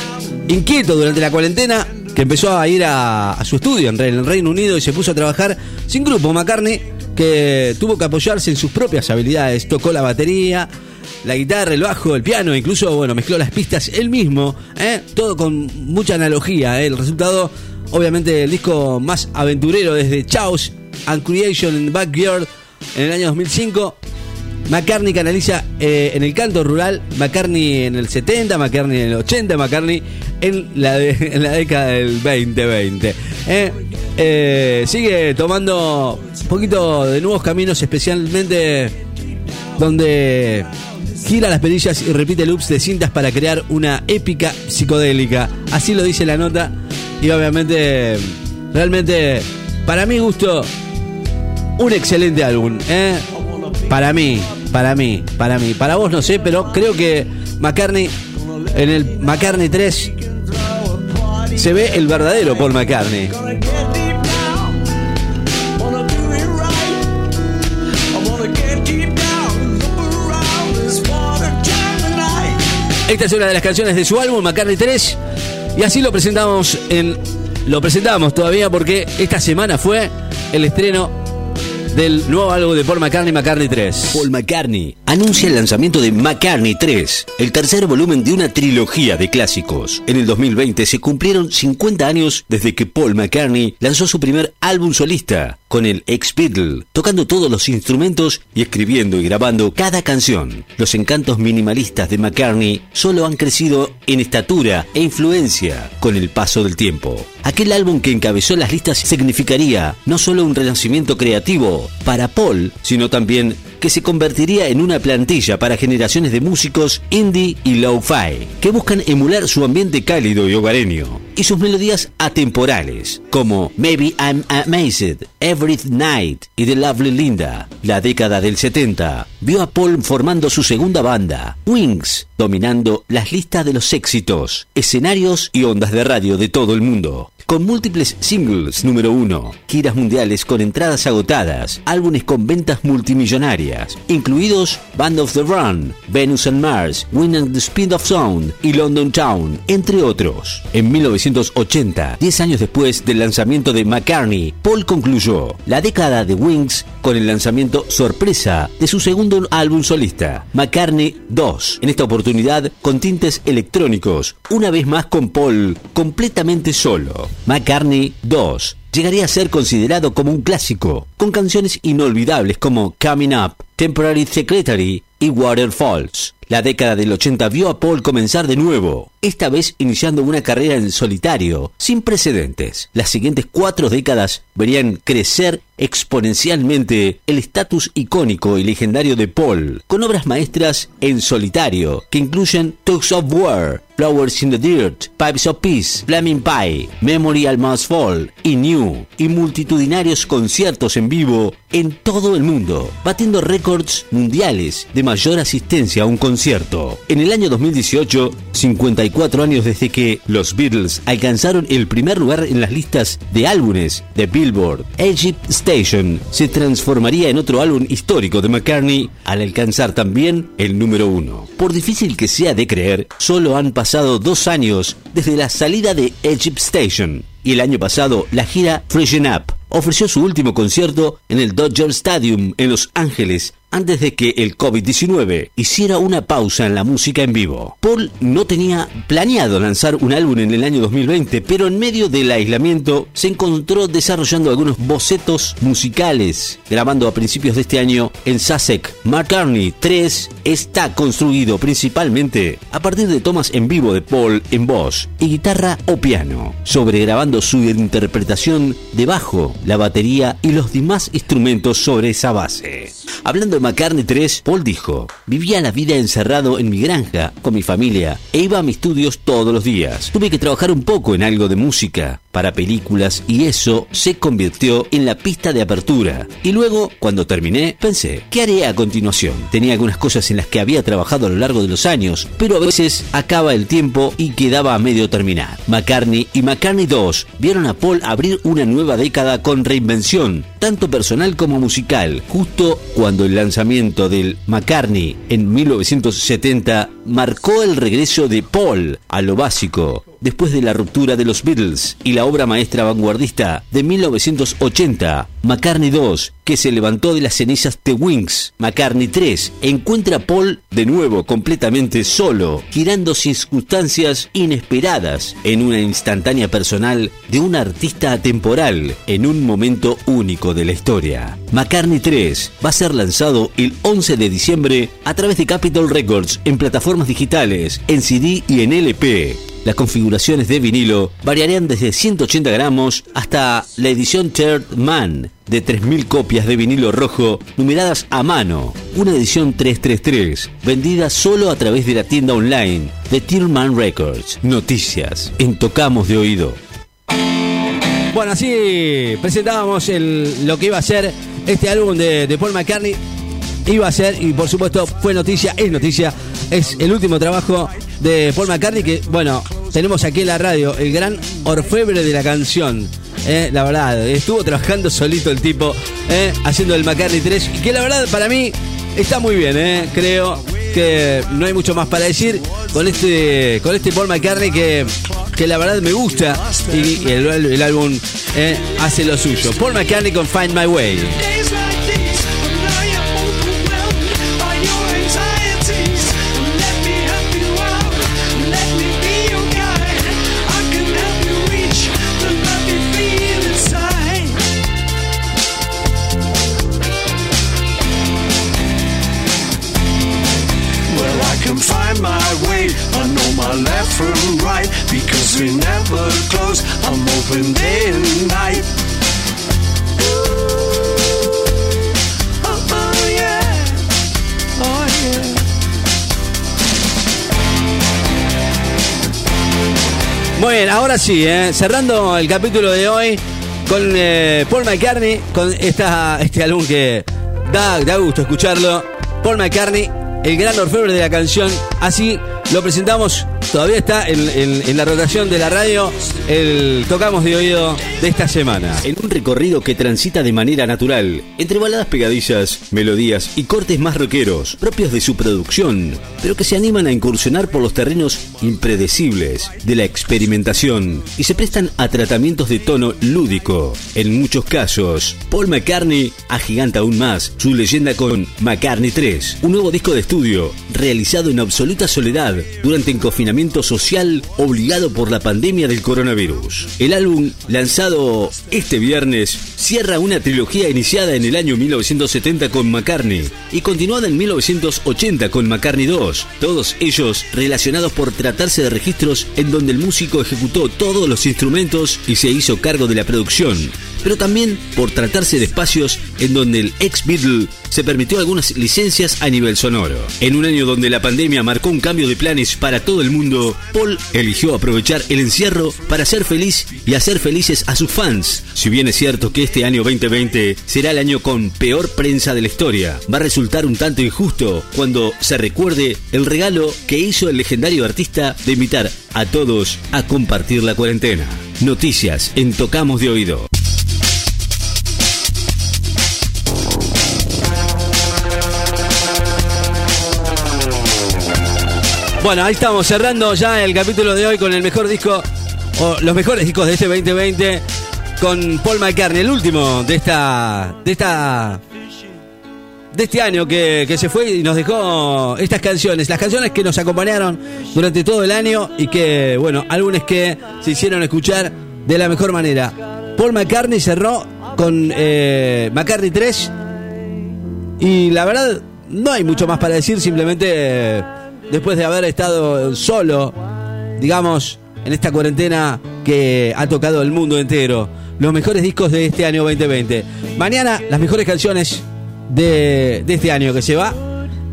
inquieto durante la cuarentena, que empezó a ir a, su estudio en, el Reino Unido y se puso a trabajar sin grupo. McCartney, que tuvo que apoyarse en sus propias habilidades, tocó la batería, la guitarra, el bajo, el piano, incluso bueno, mezcló las pistas él mismo, ¿eh? todo con mucha analogía. El resultado, obviamente, el disco más aventurero desde Chaos and Creation the Backyard en el año 2005. McCartney canaliza eh, en el canto rural, McCartney en el 70, McCartney en el 80, McCartney en en la década del 2020. Eh, eh, sigue tomando un poquito de nuevos caminos, especialmente donde gira las perillas y repite loops de cintas para crear una épica psicodélica. Así lo dice la nota y obviamente, realmente, para mi gusto, un excelente álbum. ¿eh? Para mí, para mí, para mí. Para vos no sé, pero creo que McCartney, en el McCartney 3, se ve el verdadero Paul McCartney. Esta es una de las canciones de su álbum, McCartney 3. Y así lo presentamos en. Lo presentamos todavía porque esta semana fue el estreno del nuevo álbum de Paul McCartney, McCartney 3. Paul McCartney anuncia el lanzamiento de McCartney 3, el tercer volumen de una trilogía de clásicos. En el 2020 se cumplieron 50 años desde que Paul McCartney lanzó su primer álbum solista, con el ex Beatle, tocando todos los instrumentos y escribiendo y grabando cada canción. Los encantos minimalistas de McCartney solo han crecido en estatura e influencia con el paso del tiempo. Aquel álbum que encabezó las listas significaría no solo un renacimiento creativo para Paul, sino también que se convertiría en una plantilla para generaciones de músicos indie y lo-fi que buscan emular su ambiente cálido y hogareño. Y sus melodías atemporales, como Maybe I'm Amazed, Every Night y The Lovely Linda. La década del 70 vio a Paul formando su segunda banda, Wings, dominando las listas de los éxitos, escenarios y ondas de radio de todo el mundo. Con múltiples singles número uno, giras mundiales con entradas agotadas, álbumes con ventas multimillonarias, incluidos Band of the Run, Venus and Mars, Win and the Speed of Sound y London Town, entre otros. En 1980, 10 años después del lanzamiento de McCartney, Paul concluyó la década de Wings con el lanzamiento sorpresa de su segundo álbum solista, McCartney 2. En esta oportunidad con tintes electrónicos, una vez más con Paul completamente solo. McCartney 2 llegaría a ser considerado como un clásico, con canciones inolvidables como Coming Up, Temporary Secretary y Waterfalls. La década del 80 vio a Paul comenzar de nuevo, esta vez iniciando una carrera en solitario, sin precedentes. Las siguientes cuatro décadas verían crecer exponencialmente el estatus icónico y legendario de Paul, con obras maestras en solitario, que incluyen Talks of War, Flowers in the Dirt, Pipes of Peace, Flaming Pie, Memory Almost Fall y New, y multitudinarios conciertos en vivo en todo el mundo, batiendo récords mundiales de mayor asistencia a un concierto. En el año 2018, 54 años desde que los Beatles alcanzaron el primer lugar en las listas de álbumes de Billboard, Egypt Station se transformaría en otro álbum histórico de McCartney al alcanzar también el número uno. Por difícil que sea de creer, solo han pasado dos años desde la salida de Egypt Station y el año pasado la gira Freshen Up ofreció su último concierto en el Dodger Stadium en Los Ángeles antes de que el COVID-19 hiciera una pausa en la música en vivo. Paul no tenía planeado lanzar un álbum en el año 2020, pero en medio del aislamiento se encontró desarrollando algunos bocetos musicales, grabando a principios de este año en Sussex. McCartney 3 está construido principalmente a partir de tomas en vivo de Paul en voz y guitarra o piano, sobregrabando su interpretación de bajo, la batería y los demás instrumentos sobre esa base. Hablando de McCartney 3, Paul dijo, vivía la vida encerrado en mi granja con mi familia e iba a mis estudios todos los días. Tuve que trabajar un poco en algo de música para películas y eso se convirtió en la pista de apertura. Y luego, cuando terminé, pensé, ¿qué haré a continuación? Tenía algunas cosas en las que había trabajado a lo largo de los años, pero a veces acaba el tiempo y quedaba a medio terminar. McCartney y McCartney 2 vieron a Paul abrir una nueva década con reinvención, tanto personal como musical, justo cuando el lanzamiento del McCartney en 1970 marcó el regreso de Paul a lo básico, después de la ruptura de los Beatles y la obra maestra vanguardista de 1980, McCartney 2, que se levantó de las cenizas de Wings, McCartney 3, encuentra a Paul de nuevo completamente solo, girando circunstancias inesperadas en una instantánea personal de un artista atemporal en un momento único de la historia. McCartney 3 va a ser lanzado el 11 de diciembre a través de Capitol Records en plataformas digitales, en CD y en LP. Las configuraciones de vinilo variarían desde 180 gramos hasta la edición Third Man de 3.000 copias de vinilo rojo numeradas a mano, una edición 333, vendida solo a través de la tienda online de Tillman Records. Noticias en Tocamos de Oído. Bueno, así presentábamos el, lo que iba a ser este álbum de, de Paul McCartney. Iba a ser, y por supuesto fue noticia, es noticia, es el último trabajo de Paul McCartney que, bueno, tenemos aquí en la radio, el gran orfebre de la canción. Eh, la verdad, estuvo trabajando solito el tipo, eh, haciendo el McCartney 3, y que la verdad para mí está muy bien, eh, creo que no hay mucho más para decir con este con este Paul McCartney que, que la verdad me gusta y, el, el álbum hace lo suyo. Paul McCartney con Find My Way. Open. Muy bien, ahora sí, ¿eh? cerrando el capítulo de hoy con eh, Paul McCartney, con esta, este álbum que da, da gusto escucharlo. Paul McCartney, el gran orfebre de la canción, así lo presentamos, todavía está en, en- la rotación de la radio, el Tocamos de Oído de esta semana. En un recorrido que transita de manera natural, entre baladas pegadizas, melodías y cortes más rockeros, propios de su producción, pero que se animan a incursionar por los terrenos impredecibles de la experimentación y se prestan a tratamientos de tono lúdico. En muchos casos, Paul McCartney agiganta aún más su leyenda con McCartney 3, un nuevo disco de estudio realizado en absoluta soledad durante el confinamiento social obligado por la pandemia del coronavirus. El álbum, lanzado este viernes, cierra una trilogía iniciada en el año 1970 con McCartney y continuada en 1980 con McCartney 2, todos ellos relacionados por tratarse de registros en donde el músico ejecutó todos los instrumentos y se hizo cargo de la producción, pero también por tratarse de espacios en donde el ex Beatle se permitió algunas licencias a nivel sonoro. En un año donde la pandemia marcó un cambio de planes para todo el mundo, Paul eligió aprovechar el encierro para ser feliz y hacer felices a sus fans. Si bien es cierto que este año 2020 será el año con peor prensa de la historia, va a resultar un tanto injusto cuando se recuerde el regalo que hizo el legendario artista de invitar a todos a compartir la cuarentena. Noticias en Tocamos de Oído. Bueno, ahí estamos cerrando ya el capítulo de hoy con el mejor disco, o los mejores discos de este 2020, con Paul McCartney, el último de esta, de esta, de este año que, que se fue y nos dejó estas canciones, las canciones que nos acompañaron durante todo el año y que, bueno, álbumes que se hicieron escuchar de la mejor manera. Paul McCartney cerró con eh, McCartney 3 y la verdad, no hay mucho más para decir, simplemente después de haber estado solo, digamos, en esta cuarentena que ha tocado el mundo entero, los mejores discos de este año 2020. Mañana, las mejores canciones de, este año que se va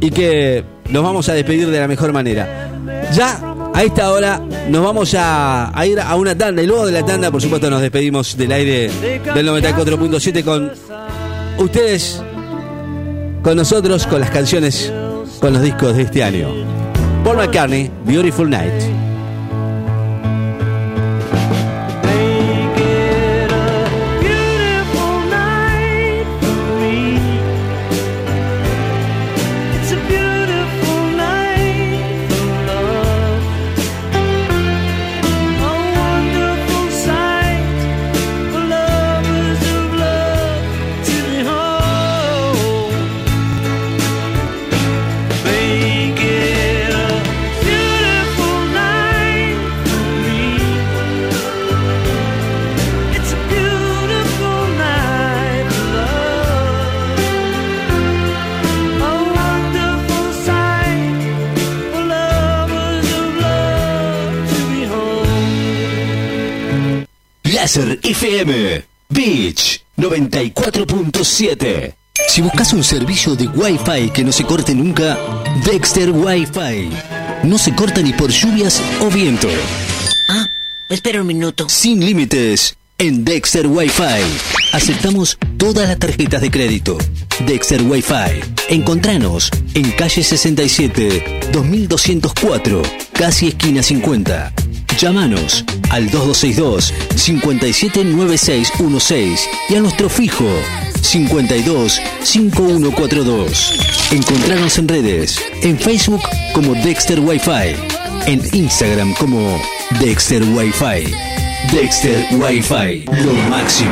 y que nos vamos a despedir de la mejor manera. Ya a esta hora nos vamos a ir a una tanda y luego de la tanda, por supuesto, nos despedimos del aire del 94.7 con ustedes con nosotros, con las canciones, con los discos de este año. Paul McCartney, eh? Beautiful Night. Láser FM Beach 94.7 Si buscas un servicio de Wi-Fi que no se corte nunca, Dexter Wi-Fi. No se corta ni por lluvias o viento. Ah, espera un minuto. Sin límites en Dexter Wi-Fi. Aceptamos todas las tarjetas de crédito. Dexter Wi-Fi. Encontranos en calle 67, 2204, casi esquina 50. Llámanos al 2262 579616 y a nuestro fijo 52 5142. Encontrarnos en redes, en Facebook como Dexter Wi-Fi, en Instagram como Dexter Wi-Fi. Dexter Wi-Fi, lo máximo.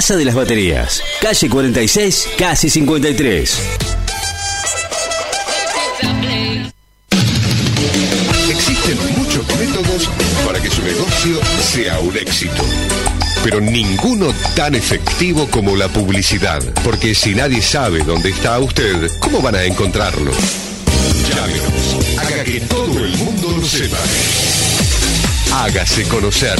de las Baterías, calle 46, casi 53. Existen su negocio sea un éxito. Pero ninguno tan efectivo como la publicidad, porque si nadie sabe dónde está usted, ¿cómo van a encontrarlo? Llámenos, haga que todo el mundo lo sepa. Hágase conocer.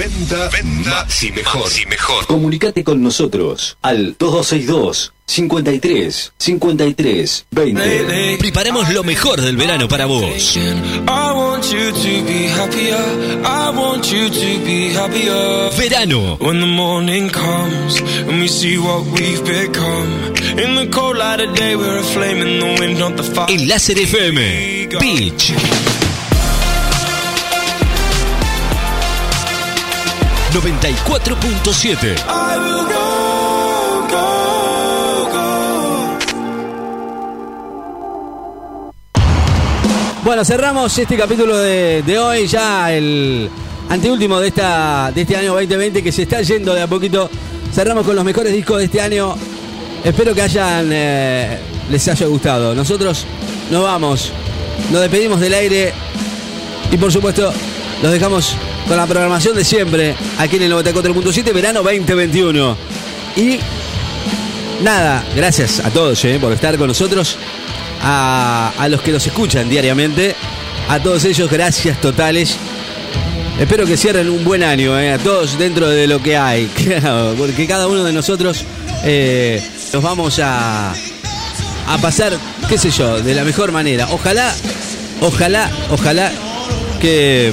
Venda, venda, y mejor. y mejor. Comunicate con nosotros al 2262 53 53 20. Preparamos lo mejor del verano para vos. I want you to be happier. I want you to be happier. Verano. When the morning comes 94.7. I will go, go, go. Bueno, cerramos este capítulo de, de hoy, ya el anteúltimo de, esta, de este año 2020 que se está yendo de a poquito. Cerramos con los mejores discos de este año. Espero que hayan eh, les haya gustado. Nosotros nos vamos, nos despedimos del aire y por supuesto los dejamos con la programación de siempre aquí en el 94.7 verano 2021. Y nada, gracias a todos eh, por estar con nosotros, a, los que nos escuchan diariamente, a todos ellos gracias totales. Espero que cierren un buen año, eh, a todos dentro de lo que hay, porque cada uno de nosotros eh, nos vamos a, a pasar, qué sé yo, de la mejor manera. Ojalá, ojalá, ojalá que,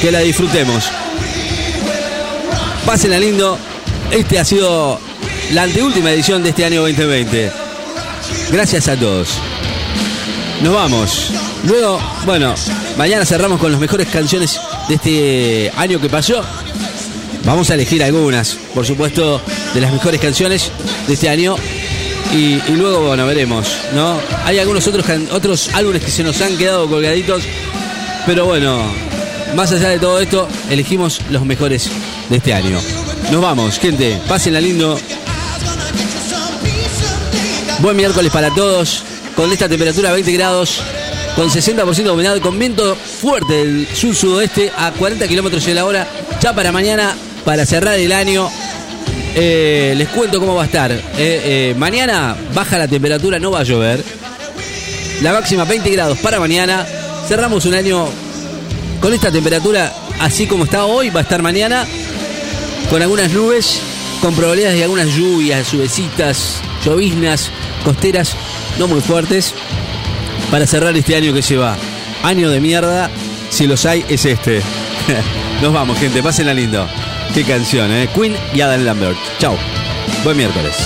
que la disfrutemos. Pásenla lindo. Este ha sido la anteúltima edición de este año 2020. Gracias a todos. Nos vamos. Luego, bueno, mañana cerramos con las mejores canciones de este año que pasó. Vamos a elegir algunas, por supuesto, de las mejores canciones de este año. Y, luego, bueno, veremos, ¿no? Hay algunos otros, otros álbumes que se nos han quedado colgaditos. Pero bueno, más allá de todo esto, elegimos los mejores de este año. Nos vamos, gente. Pásenla lindo. Buen miércoles para todos. Con esta temperatura 20 grados, con 60% de humedad, con viento fuerte del sur-sudoeste a 40 kilómetros de la hora. Ya para mañana, para cerrar el año, eh, les cuento cómo va a estar. Eh, eh, mañana baja la temperatura, no va a llover. La máxima 20 grados para mañana. Cerramos un año con esta temperatura, así como está hoy, va a estar mañana, con algunas nubes, con probabilidades de algunas lluvias, lluvecitas, lloviznas, costeras, no muy fuertes, para cerrar este año que se va. Año de mierda, si los hay, es este. Nos vamos, gente, pásenla lindo. Qué canción, ¿eh? Queen y Adam Lambert. Chao. Buen miércoles.